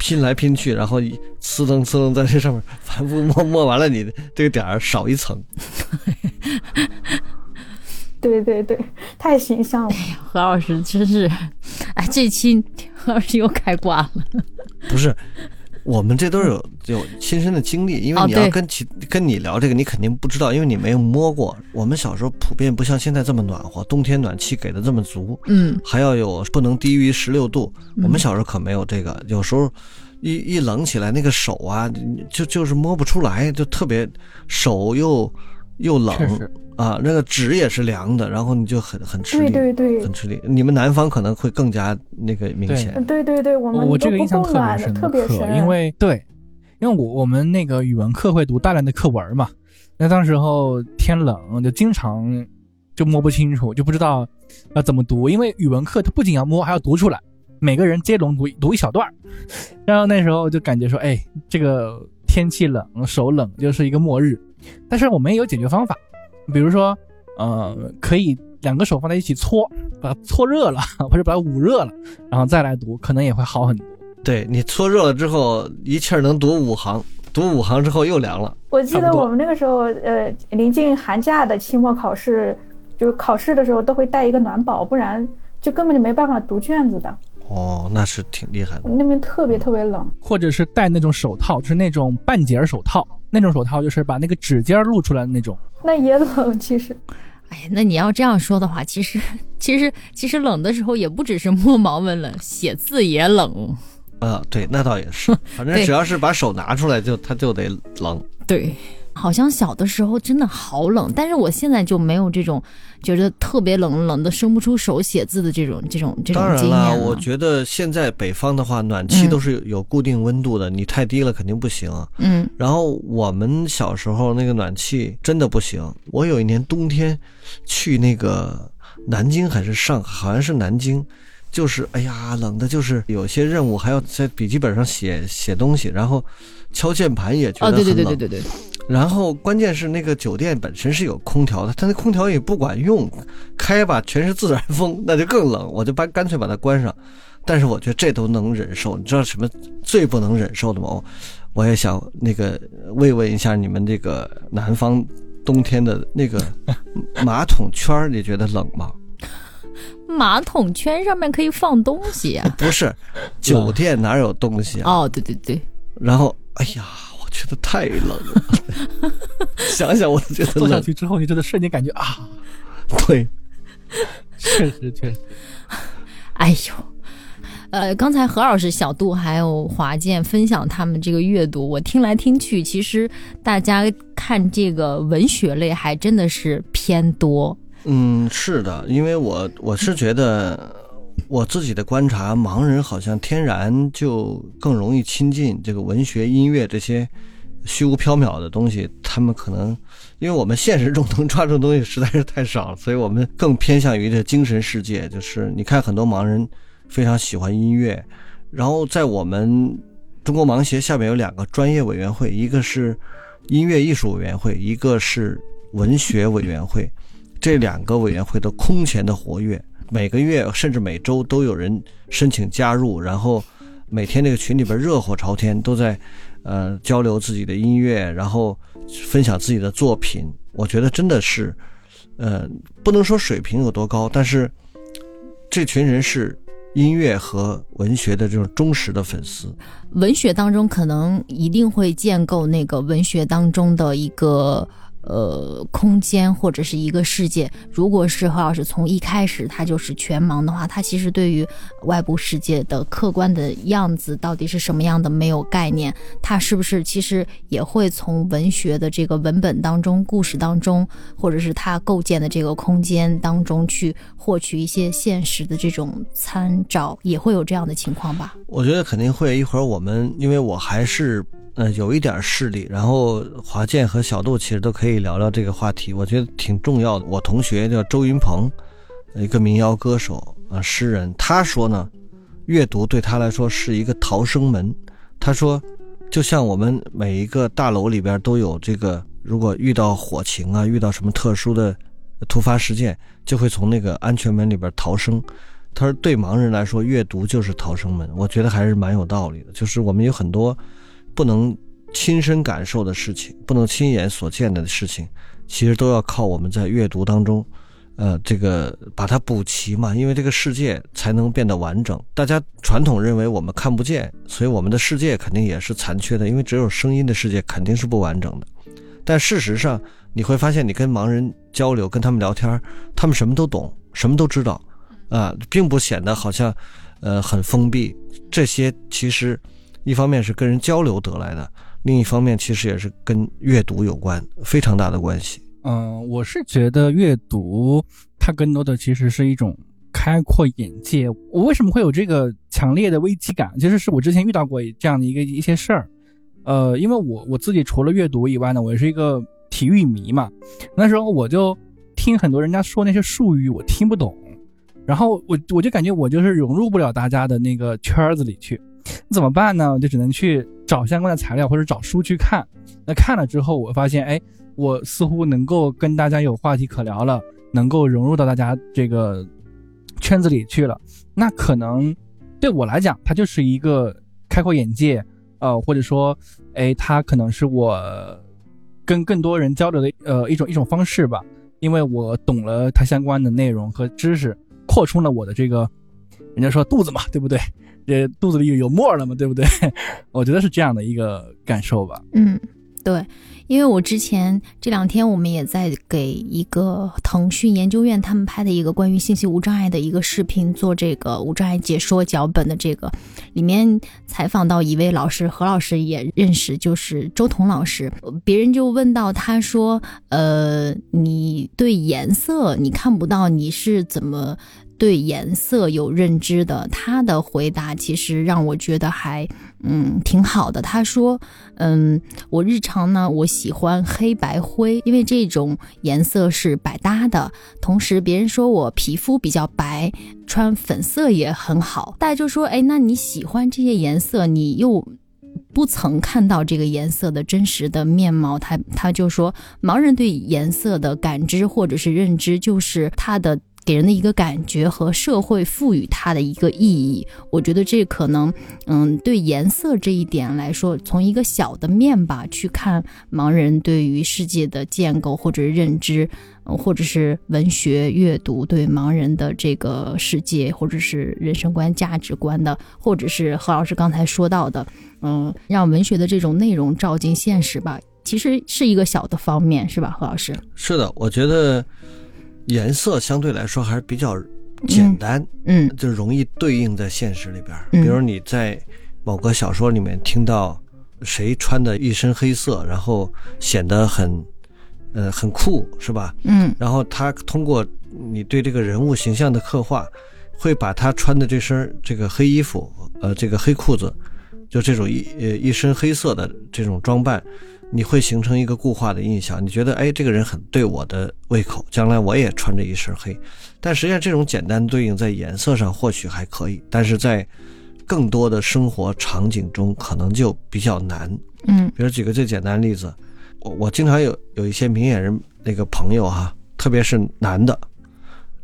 拼来拼去，然后一呲楞呲楞在这上面反复摸，摸完了你的这个点儿少一层。对对对，太形象了。何老师真是，哎，这期何老师又开挂了。不是，我们这都是有有亲身的经历，因为你要跟其跟你聊这个，你肯定不知道，因为你没有摸过。我们小时候普遍不像现在这么暖和，冬天暖气给的这么足，嗯，还要有不能低于十六度。我们小时候可没有这个，有时候一一冷起来，那个手啊，就就是摸不出来，就特别手又又冷啊，那个纸也是凉的，然后你就很很吃力，对对。对很吃力。你们南方可能会更加那个明显。嗯对对对，我们我我这个印象特别深刻特别深，，因为对，因为我我们那个语文课会读大量的课文嘛，那当时候天冷，就经常就摸不清楚，就不知道要怎么读，因为语文课它不仅要摸，还要读出来，每个人接龙读读一小段儿。然后那时候就感觉说，哎，这个天气冷，手冷就是一个末日，但是我们也有解决方法，比如说，呃，可以两个手放在一起搓，把它搓热了，或者把它捂热了，然后再来读，可能也会好很多。对你搓热了之后，一气儿能读五行，读五行之后又凉了。我记得我们那个时候，呃，临近寒假的期末考试，就是考试的时候都会带一个暖宝，不然就根本就没办法读卷子的。哦，那是挺厉害的。那边特别特别冷，或者是戴那种手套，就是那种半截儿手套，那种手套就是把那个指尖儿露出来的那种。那也冷，其实。哎呀，那你要这样说的话，其实其实其实冷的时候也不只是摸毛问冷，写字也冷。啊，对，那倒也是，反正只要是把手拿出来就，它就得冷。对，好像小的时候真的好冷，但是我现在就没有这种觉得特别冷，冷的伸不出手写字的这种这种这种当然经验了，了。我觉得现在北方的话，暖气嗯都是有有固定温度的，你太低了肯定不行。嗯然后我们小时候那个暖气真的不行。我有一年冬天去那个南京还是上海，好像是南京，就是哎呀冷的，就是有些任务还要在笔记本上写写东西，然后敲键盘也觉得很冷。对对对对对，然后关键是那个酒店本身是有空调的，它那空调也不管用，开吧全是自然风，那就更冷，我就把干脆把它关上。但是我觉得这都能忍受，你知道什么最不能忍受的吗？我我也想那个慰问一下你们这个南方冬天的那个马桶圈，你觉得冷吗？马桶圈上面可以放东西呀、不是，酒店哪有东西啊？哦，对对对，然后哎呀，我觉得太冷了，想想我都觉得坐下。去之后，你真的瞬间感觉啊，对，确实确实，哎呦。呃，刚才何老师、小杜还有华健分享他们这个阅读，我听来听去，其实大家看这个文学类还真的是偏多。嗯，是的，因为我我是觉得我自己的观察，盲人好像天然就更容易亲近这个文学、音乐这些虚无缥缈的东西。他们可能因为我们现实中能抓住的东西实在是太少了，所以我们更偏向于这精神世界。就是你看很多盲人非常喜欢音乐，然后在我们中国盲协下面有两个专业委员会，一个是音乐艺术委员会，一个是文学委员会。这两个委员会都空前的活跃，每个月甚至每周都有人申请加入，然后每天那个群里边热火朝天，都在呃交流自己的音乐，然后分享自己的作品。我觉得真的是，呃，不能说水平有多高，但是这群人是音乐和文学的这种忠实的粉丝。文学当中可能一定会建构那个文学当中的一个。呃，空间或者是一个世界。如果是何老师从一开始他就是全盲的话，他其实对于外部世界的客观的样子到底是什么样的没有概念。他是不是其实也会从文学的这个文本当中、故事当中，或者是他构建的这个空间当中去获取一些现实的这种参照？也会有这样的情况吧？我觉得肯定会。一会儿我们，因为我还是。呃，有一点势力，然后华健和小杜其实都可以聊聊这个话题，我觉得挺重要的。我同学叫周云鹏，一个民谣歌手啊，诗人，他说呢，阅读对他来说是一个逃生门。他说，就像我们每一个大楼里边都有这个，如果遇到火情啊，遇到什么特殊的突发事件，就会从那个安全门里边逃生。他说，对盲人来说，阅读就是逃生门。我觉得还是蛮有道理的，就是我们有很多。不能亲身感受的事情，不能亲眼所见的事情，其实都要靠我们在阅读当中，呃，这个把它补齐嘛。因为这个世界才能变得完整。大家传统认为我们看不见，所以我们的世界肯定也是残缺的。因为只有声音的世界肯定是不完整的。但事实上，你会发现，你跟盲人交流，跟他们聊天，他们什么都懂，什么都知道，啊，并不显得好像，呃，很封闭。这些其实。一方面是跟人交流得来的，另一方面其实也是跟阅读有关，非常大的关系。嗯，我是觉得阅读它更多的其实是一种开阔眼界。我为什么会有这个强烈的危机感？其实是我之前遇到过这样的一个一些事儿。呃，因为我我自己除了阅读以外呢，我也是一个体育迷嘛。那时候我就听很多人家说那些术语，我听不懂，然后我我就感觉我就是融入不了大家的那个圈子里去。怎么办呢？我就只能去找相关的材料或者找书去看。那看了之后，我发现，哎，我似乎能够跟大家有话题可聊了，能够融入到大家这个圈子里去了。那可能对我来讲，它就是一个开阔眼界，呃，或者说，哎，它可能是我跟更多人交流的呃一种一种方式吧。因为我懂了它相关的内容和知识，扩充了我的这个，人家说肚子嘛，对不对？这肚子里有有沫了嘛，对不对？我觉得是这样的一个感受吧。嗯，对，因为我之前这两天我们也在给一个腾讯研究院他们拍的一个关于信息无障碍的一个视频做这个无障碍解说脚本的这个，里面采访到一位老师，何老师也认识，就是周彤老师。别人就问到他说：“呃，你对颜色你看不到，你是怎么？”对颜色有认知的，他的回答其实让我觉得还嗯挺好的。他说，嗯，我日常呢，我喜欢黑白灰，因为这种颜色是百搭的。同时，别人说我皮肤比较白，穿粉色也很好。大家就说，哎，那你喜欢这些颜色，你又不曾看到这个颜色的真实的面貌。他他就说，盲人对颜色的感知或者是认知，就是他的。给人的一个感觉和社会赋予它的一个意义，我觉得这可能，嗯，对颜色这一点来说，从一个小的面吧去看盲人对于世界的建构或者认知，或者是文学阅读对盲人的这个世界或者是人生观价值观的，或者是何老师刚才说到的，嗯，让文学的这种内容照进现实吧，其实是一个小的方面，是吧，何老师？是的，我觉得。颜色相对来说还是比较简单，嗯，就容易对应在现实里边。比如你在某个小说里面听到谁穿的一身黑色，然后显得很，呃，很酷，是吧？嗯，然后他通过你对这个人物形象的刻画，会把他穿的这身这个黑衣服，呃，这个黑裤子，就这种一呃一身黑色的这种装扮。你会形成一个固化的印象，你觉得哎，这个人很对我的胃口，将来我也穿着一身黑。但实际上，这种简单对应在颜色上或许还可以，但是在更多的生活场景中可能就比较难。嗯比如举个最简单的例子，我我经常有有一些明眼人那个朋友哈，特别是男的，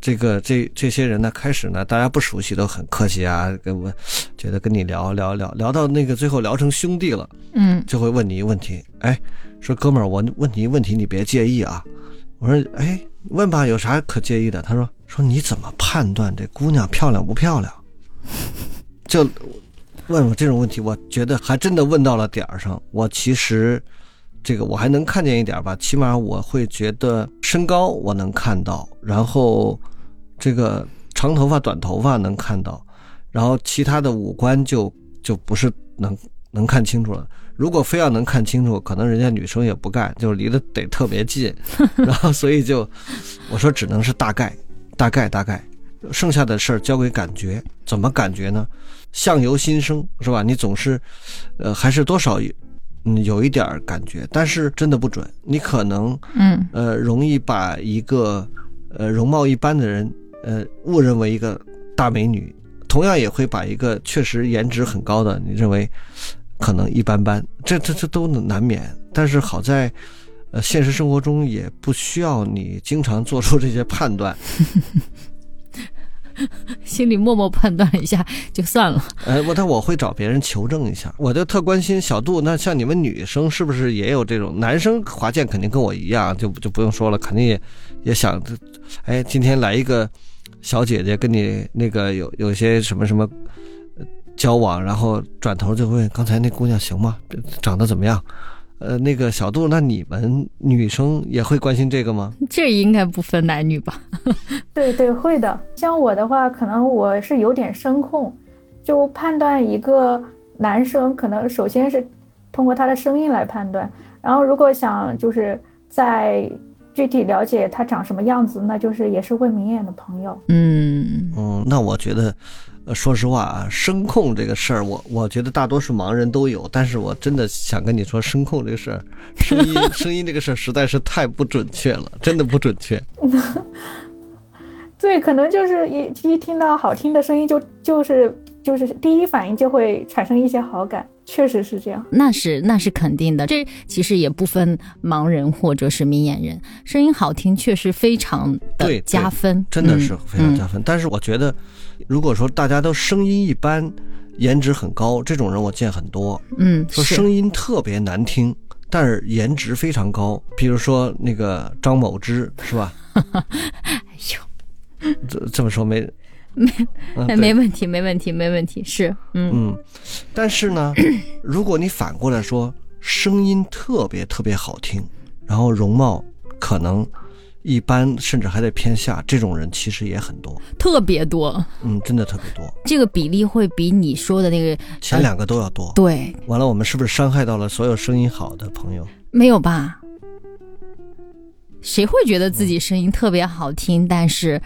这个这这些人呢，开始呢大家不熟悉都很客气啊，跟我觉得跟你聊聊聊聊到那个最后聊成兄弟了，嗯就会问你一个问题，哎，说哥们儿，我问你一个问题，你别介意啊。我说，哎，问吧，有啥可介意的？他说，说你怎么判断这姑娘漂亮不漂亮？就问我这种问题，我觉得还真的问到了点儿上。我其实这个我还能看见一点吧，起码我会觉得身高我能看到，然后这个长头发、短头发能看到，然后其他的五官就就不是能能看清楚了。如果非要能看清楚，可能人家女生也不干，就离得得特别近，然后所以就我说只能是大概，大概大概，剩下的事儿交给感觉。怎么感觉呢？相由心生，是吧？你总是，呃，还是多少嗯有一点感觉，但是真的不准。你可能嗯呃容易把一个呃容貌一般的人呃误认为一个大美女，同样也会把一个确实颜值很高的你认为可能一般般，这这这都难免。但是好在。呃，现实生活中也不需要你经常做出这些判断，心里默默判断一下就算了。呃，我但我会找别人求证一下，我就特关心小杜。那像你们女生是不是也有这种？男生华健肯定跟我一样，就就不用说了，肯定也也想，哎，今天来一个小姐姐跟你那个有有些什么什么呃交往，然后转头就问刚才那姑娘行吗？长得怎么样？呃，那个小杜，那你们女生也会关心这个吗？这应该不分男女吧？对对，会的。像我的话，可能我是有点声控，就判断一个男生，可能首先是通过他的声音来判断，然后如果想就是在具体了解他长什么样子，那就是也是问明眼的朋友。嗯嗯，那我觉得，呃，说实话啊，声控这个事儿，我我觉得大多数盲人都有，但是我真的想跟你说，声控这个事儿，声音 声音这个事儿实在是太不准确了，真的不准确。对，可能就是一一听到好听的声音就，就是就是第一反应就会产生一些好感，确实是这样。那是那是肯定的。这其实也不分盲人或者是明眼人，声音好听确实非常的加分，真的是嗯非常加分。但是我觉得，如果说大家都声音一般，颜值很高，这种人我见很多。嗯，说声音特别难听，但是颜值非常高，比如说那个张某之，是吧？哎呦，这这么说没没 没问题，没问题，没问题，是嗯嗯，但是呢，如果你反过来说，声音特别特别好听，然后容貌可能一般，甚至还得偏下，这种人其实也很多。特别多，嗯，真的特别多，这个比例会比你说的那个前两个都要多。对完了，我们是不是伤害到了所有声音好的朋友？没有吧？谁会觉得自己声音特别好听，但是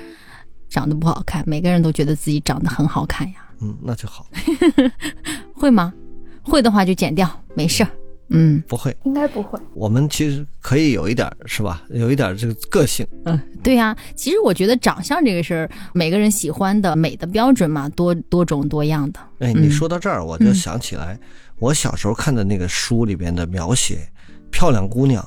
长得不好看？每个人都觉得自己长得很好看呀，嗯，那就好。会吗？会的话就剪掉，没事儿。嗯不会，应该不会。我们其实可以有一点儿，是吧？有一点儿这个个性。嗯，对呀、其实我觉得长相这个事儿，每个人喜欢的美的标准嘛，多多种多样的。哎，嗯你说到这儿，我就嗯想起来，我小时候看的那个书里边的描写，漂亮姑娘，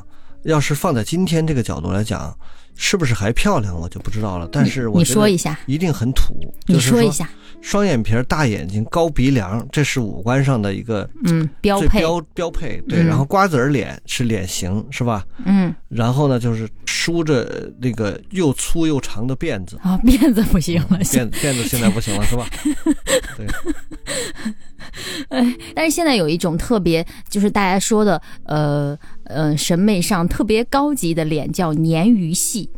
要是放在今天这个角度来讲，是不是还漂亮，我就不知道了。但是我你说一下，一定很土，你就是说一下，双眼皮儿、大眼睛、高鼻梁，这是五官上的一个嗯，标配，标标配。对，嗯然后瓜子儿脸是脸型，是吧？嗯，然后呢，就是梳着那个又粗又长的辫子。啊，辫子不行了，辫辫子现在不行了，是吧？对，哎但是现在有一种特别，就是大家说的，呃呃，审美上特别高级的脸叫鲶鱼系。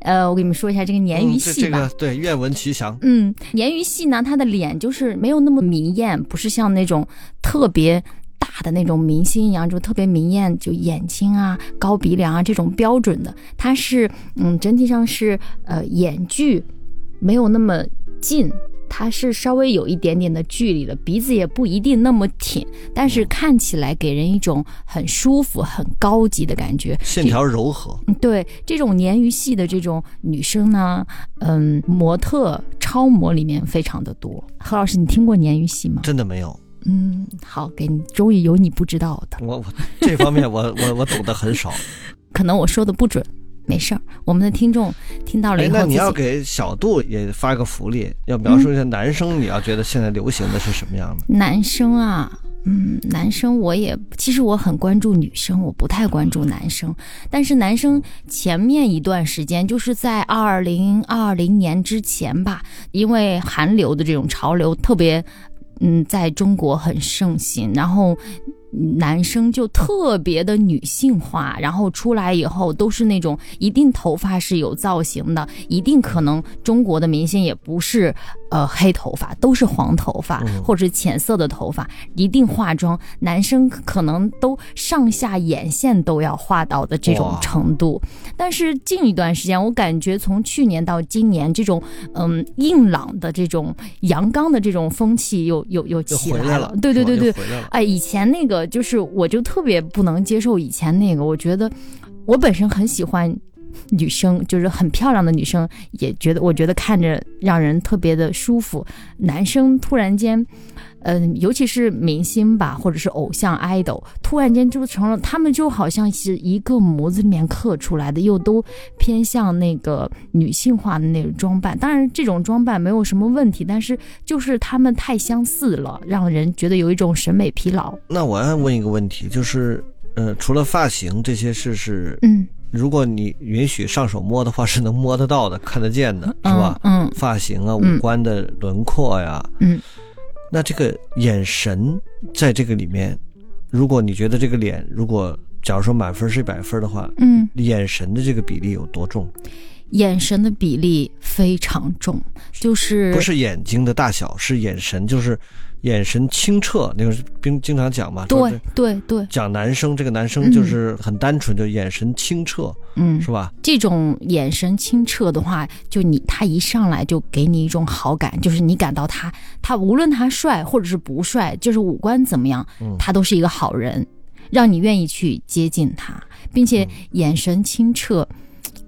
呃，我给你们说一下这个鲶鱼系吧。这个对，愿闻其详。嗯，鲶鱼系呢，它的脸就是没有那么明艳，不是像那种特别大的那种明星一样，就特别明艳，就眼睛啊、高鼻梁啊这种标准的。它是嗯，整体上是呃眼距没有那么近。它是稍微有一点点的距离的，鼻子也不一定那么挺，但是看起来给人一种很舒服、很高级的感觉。线条柔和，嗯对这种鲶鱼系的这种女生呢，嗯，模特、超模里面非常的多。何老师，你听过鲶鱼系吗？真的没有。嗯，好，给你，终于有你不知道的。我我这方面我我我懂得很少。可能我说的不准，没事儿。我们的听众听到了以后，那你要给小度也发个福利，要描述一下男生，你要觉得现在流行的是什么样的？男生啊。嗯，男生我也其实我很关注女生，我不太关注男生。但是男生前面一段时间，就是在二零二零年之前吧，因为韩流的这种潮流特别，嗯，在中国很盛行，然后。男生就特别的女性化，然后出来以后都是那种一定头发是有造型的，一定可能中国的明星也不是呃黑头发，都是黄头发或者浅色的头发，一定化妆。男生可能都上下眼线都要画到的这种程度。但是近一段时间，我感觉从去年到今年，这种嗯硬朗的这种阳刚的这种风气又又又起来了。对对对对，哎，以前那个。就是，我就特别不能接受以前那个。我觉得，我本身很喜欢女生，就是很漂亮的女生，也觉得我觉得看着让人特别的舒服。男生突然间。嗯，尤其是明星吧，或者是偶像 idol，突然间就成了，他们就好像是一个模子里面刻出来的，又都偏向那个女性化的那种装扮。当然，这种装扮没有什么问题，但是就是他们太相似了，让人觉得有一种审美疲劳。那我要问一个问题，就是，呃，除了发型这些事是，嗯，如果你允许上手摸的话，是能摸得到的、看得见的，是吧？嗯，发型啊，五官的轮廓呀，嗯。那这个眼神在这个里面，如果你觉得这个脸，如果假如说满分是一百分的话，嗯，眼神的这个比例有多重？眼神的比例非常重，就是不是眼睛的大小，是眼神，就是。眼神清澈，那个经经常讲嘛，对对对，讲男生这个男生就是很单纯，就眼神清澈，嗯，是吧？这种眼神清澈的话，就你他一上来就给你一种好感，就是你感到他他无论他帅或者是不帅，就是五官怎么样，他都是一个好人，让你愿意去接近他，并且眼神清澈，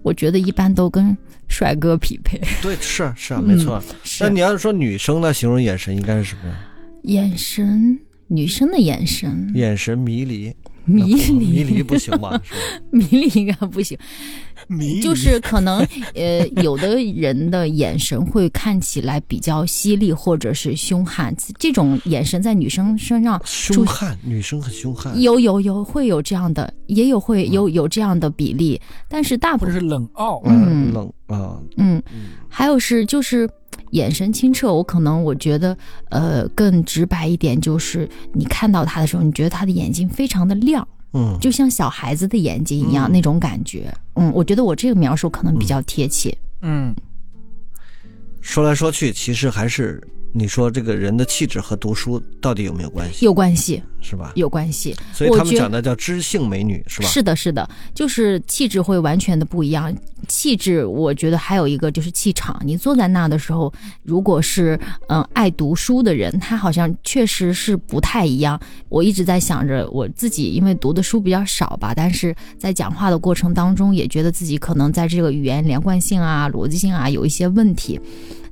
我觉得一般都跟帅哥匹配。对，是是啊，没错。那你要是说女生的，形容眼神应该是什么？眼神，女生的眼神，眼神迷离，迷离，迷离不行吧？迷离应该不行，迷就是可能，呃，有的人的眼神会看起来比较犀利，或者是凶悍。这种眼神在女生身上，凶悍，女生很凶悍，有有有会有这样的，也有会有有这样的比例，但是大部分是冷傲，嗯，冷啊，嗯，还有是就是。眼神清澈，我可能我觉得，呃，更直白一点，就是你看到他的时候，你觉得他的眼睛非常的亮，嗯，就像小孩子的眼睛一样那种感觉，嗯，我觉得我这个描述可能比较贴切，嗯。说来说去，其实还是。你说这个人的气质和读书到底有没有关系？有关系，是吧？有关系。所以他们讲的叫知性美女，是吧？是的，是的，就是气质会完全的不一样。气质，我觉得还有一个就是气场。你坐在那的时候，如果是嗯爱读书的人，他好像确实是不太一样。我一直在想着我自己，因为读的书比较少吧，但是在讲话的过程当中，也觉得自己可能在这个语言连贯性啊、逻辑性啊有一些问题。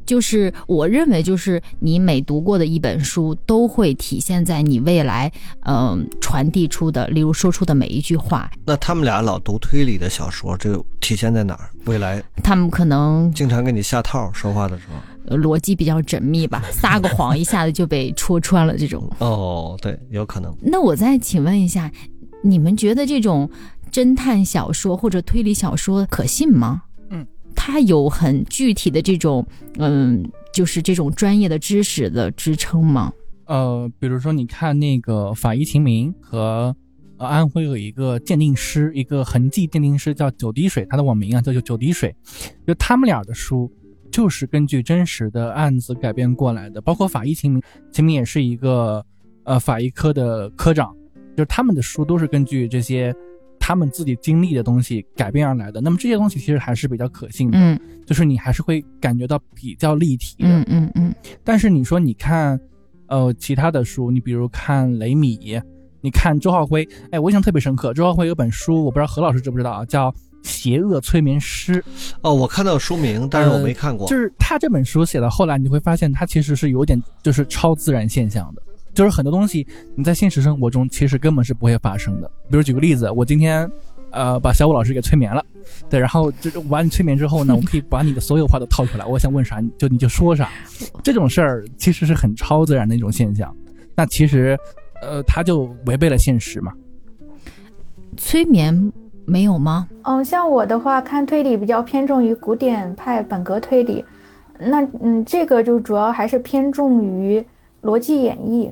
就是我认为，就是你每读过的一本书，都会体现在你未来，嗯，传递出的，例如说出的每一句话。那他们俩老读推理的小说，这个体现在哪儿？未来他们可能经常给你下套，说话的时候，逻辑比较缜密吧，撒个谎一下子就被戳穿了，这种。哦，对，有可能。那我再请问一下，你们觉得这种侦探小说或者推理小说可信吗？他有很具体的这种，嗯，就是这种专业的知识的支撑吗？呃，比如说你看那个《法医秦明》和呃安徽有一个鉴定师，一个痕迹鉴定师叫九滴水，他的网名啊叫九滴水，就他们俩的书就是根据真实的案子改编过来的，包括《法医秦明》，秦明也是一个呃法医科的科长，就是他们的书都是根据这些。他们自己经历的东西改变而来的，那么这些东西其实还是比较可信的，嗯，就是你还是会感觉到比较立体的，嗯嗯嗯。但是你说你看，呃，其他的书，你比如看雷米，你看周浩辉，哎，我印象特别深刻，周浩辉有本书，我不知道何老师知不知道啊，叫《邪恶催眠师》，哦，我看到书名，但是我没看过。就是他这本书写到后来，你会发现他其实是有点就是超自然现象的，就是很多东西你在现实生活中其实根本是不会发生的。比如举个例子，我今天呃把小武老师给催眠了，对，然后就是把你催眠之后呢，我可以把你的所有话都套出来，我想问啥你就你就说啥，这种事儿其实是很超自然的一种现象。那其实呃他就违背了现实嘛。催眠没有吗？嗯，像我的话，看推理比较偏重于古典派本格推理，那嗯，这个就主要还是偏重于逻辑演绎，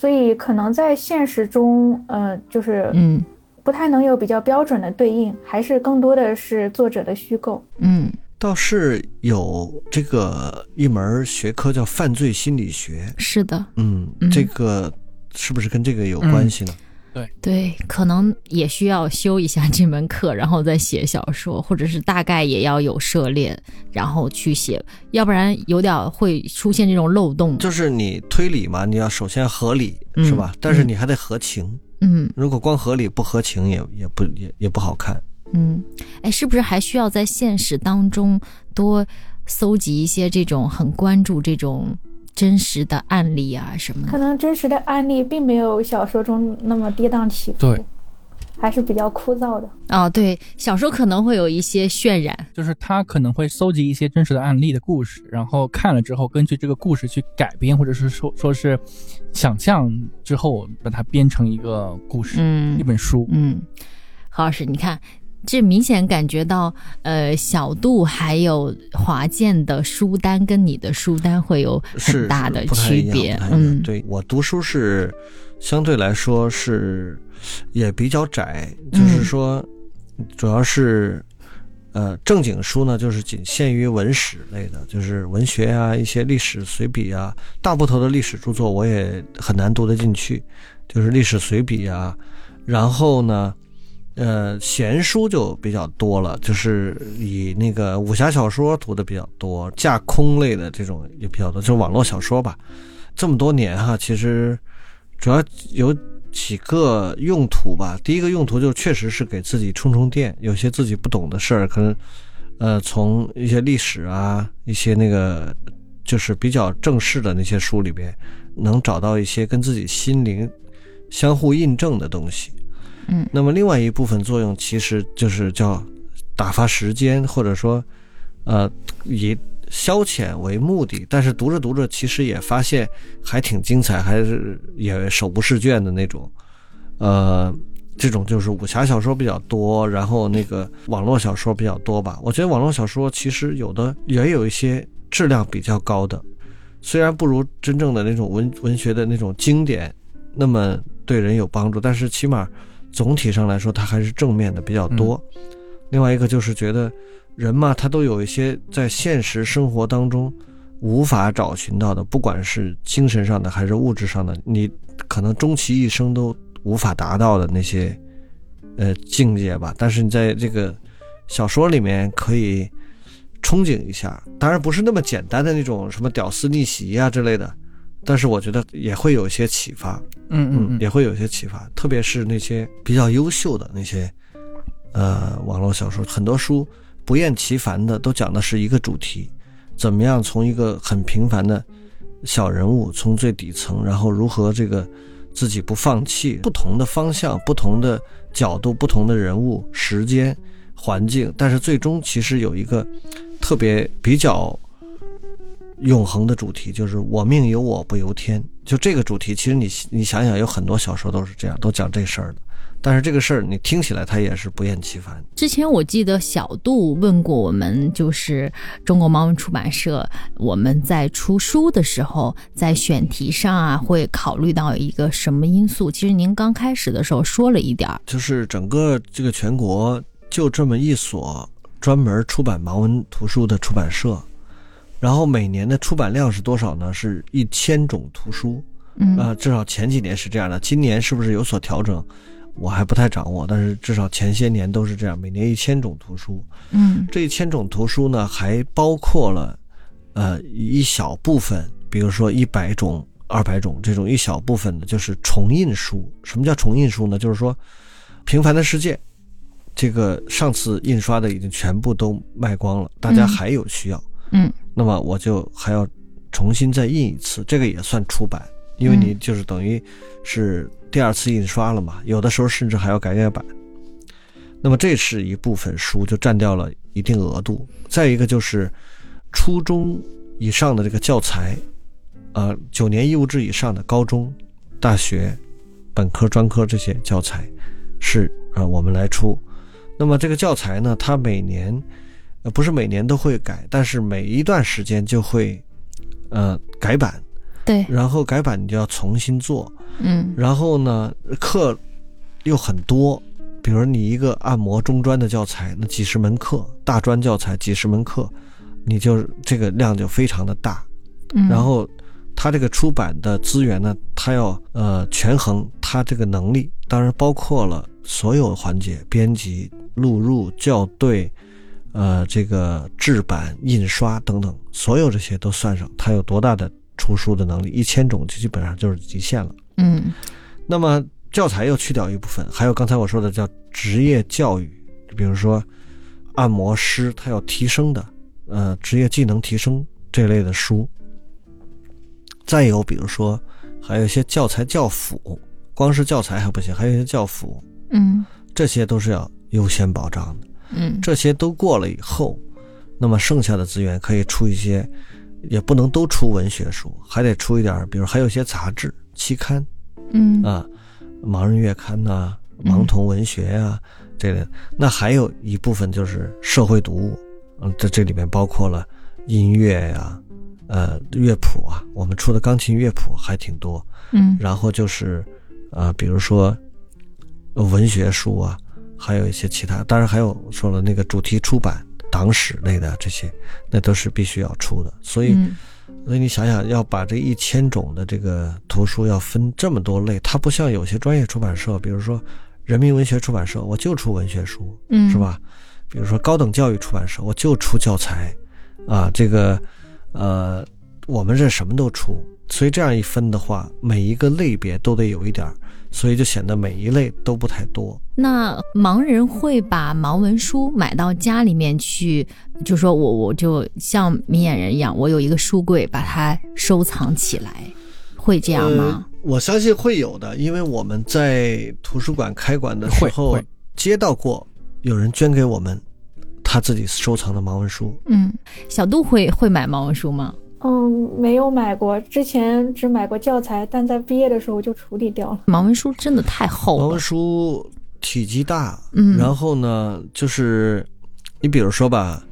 所以可能在现实中，呃，就是嗯。不太能有比较标准的对应，还是更多的是作者的虚构。嗯。倒是有这个一门学科叫犯罪心理学，是的，嗯，嗯。这个是不是跟这个有关系呢？对对，可能也需要修一下这门课，然后再写小说，或者是大概也要有涉猎，然后去写，要不然有点会出现这种漏洞。就是你推理嘛，你要首先合理，嗯是吧？但是你还得合情，嗯如果光合理不合情也也不也也不好看。嗯，哎，是不是还需要在现实当中多搜集一些这种很关注这种真实的案例啊什么的？可能真实的案例并没有小说中那么跌宕起伏，对，还是比较枯燥的。哦，对，小说可能会有一些渲染。就是他可能会搜集一些真实的案例的故事，然后看了之后，根据这个故事去改编，或者是说说是想象之后把它编成一个故事，嗯一本书。嗯，何老师，你看，这明显感觉到，呃，小度还有华健的书单跟你的书单会有很大的区别嗯，对我读书是相对来说是也比较窄，就是说主要是呃正经书呢，就是仅限于文史类的，就是文学啊，一些历史随笔啊，大部头的历史著作我也很难读得进去，就是历史随笔啊，然后呢。呃，闲书就比较多了，就是以那个武侠小说读的比较多，架空类的这种也比较多，就网络小说吧。这么多年哈，其实主要有几个用途吧。第一个用途就确实是给自己充充电，有些自己不懂的事儿，可能呃从一些历史啊，一些那个就是比较正式的那些书里边，能找到一些跟自己心灵相互印证的东西。嗯那么另外一部分作用其实就是叫打发时间，或者说呃以消遣为目的，但是读着读着，其实也发现还挺精彩，还是也手不释卷的那种。呃，这种就是武侠小说比较多，然后那个网络小说比较多吧。我觉得网络小说其实有的也有一些质量比较高的，虽然不如真正的那种文文学的那种经典那么对人有帮助，但是起码总体上来说，它还是正面的比较多。另外一个就是觉得人嘛，他都有一些在现实生活当中无法找寻到的，不管是精神上的还是物质上的，你可能终其一生都无法达到的那些呃境界吧。但是你在这个小说里面可以憧憬一下，当然不是那么简单的那种什么屌丝逆袭呀、之类的，但是我觉得也会有一些启发。嗯嗯嗯，也会有一些启发，特别是那些比较优秀的那些呃网络小说，很多书不厌其烦的都讲的是一个主题，怎么样从一个很平凡的小人物，从最底层，然后如何这个自己不放弃，不同的方向、不同的角度、不同的人物、时间、环境，但是最终其实有一个特别比较永恒的主题，就是我命由我不由天。就这个主题，其实你你想想，有很多小说都是这样，都讲这事儿的。但是这个事儿你听起来它也是不厌其烦。之前我记得小杜问过我们，就是中国盲文出版社，我们在出书的时候，在选题上啊，会考虑到一个什么因素？其实您刚开始的时候说了一点儿，就是整个这个全国就这么一所专门出版盲文图书的出版社，然后每年的出版量是多少呢？是一千种图书。嗯啊、至少前几年是这样的，今年是不是有所调整？我还不太掌握，但是至少前些年都是这样，每年一千种图书。嗯这一千种图书呢，还包括了呃一小部分，比如说一百种、二百种这种一小部分的，就是重印书。什么叫重印书呢？就是说，《平凡的世界》这个上次印刷的已经全部都卖光了，大家嗯还有需要，嗯那么我就还要重新再印一次，这个也算出版，因为你嗯就是等于是第二次印刷了嘛，有的时候甚至还要改改版。那么这是一部分书就占掉了一定额度，再一个就是初中以上的这个教材，呃，九年义务制以上的高中、大学、本科、专科这些教材是呃我们来出。那么这个教材呢，它每年呃不是每年都会改，但是每一段时间就会呃改版，对，然后改版你就要重新做，嗯然后呢课又很多，比如你一个按摩中专的教材，那几十门课；大专教材几十门课，你就这个量就非常的大。嗯，然后它这个出版的资源呢，它要呃权衡它这个能力，当然包括了所有环节，编辑、录入、校对，呃，这个制版、印刷等等，所有这些都算上，它有多大的出书的能力？一千种就基本上就是极限了。嗯那么教材又去掉一部分，还有刚才我说的叫职业教育，比如说按摩师他要提升的，呃，职业技能提升这类的书。再有比如说，还有一些教材教辅，光是教材还不行，还有一些教辅，嗯这些都是要优先保障的。嗯这些都过了以后，那么剩下的资源可以出一些，也不能都出文学书，还得出一点，比如还有一些杂志、期刊，嗯啊，盲人月刊呐、盲童文学呀、这类。那还有一部分就是社会读物，嗯，这这里面包括了音乐呀、呃，乐谱啊，我们出的钢琴乐谱还挺多。嗯然后就是，啊，比如说呃文学书啊，还有一些其他，当然还有说了那个主题出版、党史类的这些，那都是必须要出的。所以，嗯所以你想想，要把这一千种的这个图书要分这么多类，它不像有些专业出版社，比如说人民文学出版社，我就出文学书，嗯是？吧？比如说高等教育出版社，我就出教材，啊，这个，呃，我们这什么都出，所以这样一分的话，每一个类别都得有一点儿，所以就显得每一类都不太多。那盲人会把盲文书买到家里面去，就说我我就像明眼人一样，我有一个书柜，把它收藏起来，会这样吗？呃我相信会有的，因为我们在图书馆开馆的时候接到过有人捐给我们他自己收藏的盲文书。嗯，小杜会会买盲文书吗？嗯，没有买过，之前只买过教材，但在毕业的时候就处理掉了。盲文书真的太厚了盲文。书体积大，嗯然后呢，就是你比如说吧，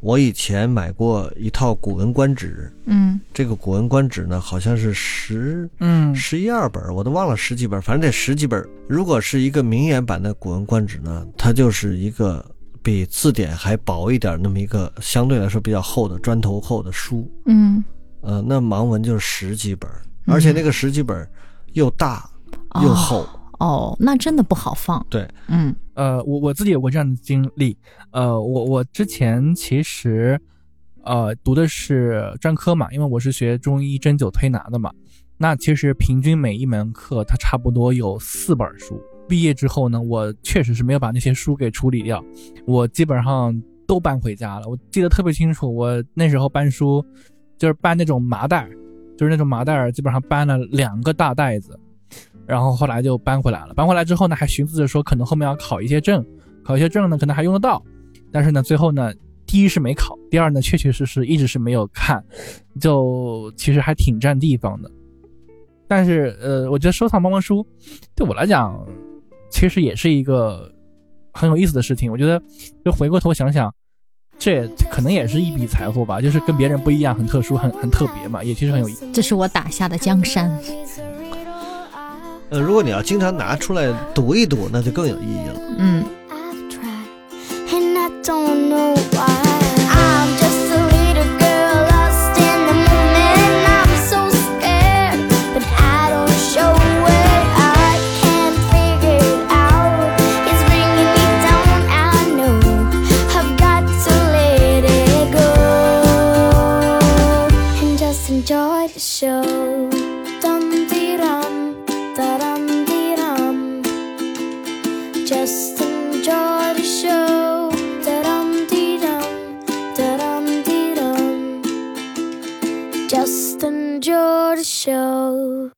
我以前买过一套《古文观止》，嗯这个《古文观止》呢，好像是十嗯十一二本，我都忘了十几本，反正得十几本。如果是一个名言版的《古文观止》呢，它就是一个比字典还薄一点那么一个相对来说比较厚的砖头厚的书。嗯，呃，那盲文就是十几本儿，而且那个十几本又大又厚。哦，那真的不好放。对，嗯呃，我我自己有过这样的经历。呃，我我之前其实呃读的是专科嘛，因为我是学中医针灸推拿的嘛。那其实平均每一门课它差不多有四本书。毕业之后呢，我确实是没有把那些书给处理掉，我基本上都搬回家了。我记得特别清楚，我那时候搬书就是搬那种麻袋，就是那种麻袋，基本上搬了两个大袋子。然后后来就搬回来了。搬回来之后呢，还寻思着说可能后面要考一些证，考一些证呢可能还用得到。但是呢，最后呢，第一是没考，第二呢，确确实实一直是没有看，就其实还挺占地方的。但是呃，我觉得收藏盲文书对我来讲，其实也是一个很有意思的事情。我觉得就回过头想想，这可能也是一笔财富吧，就是跟别人不一样，很特殊，很很特别嘛，也其实很有意思。这是我打下的江山。呃，如果你要经常拿出来赌一赌，那就更有意义了。嗯 show. Dum dee dum, da dee. Just enjoy the show. Da dum dee dum, da dee. Just enjoy the show.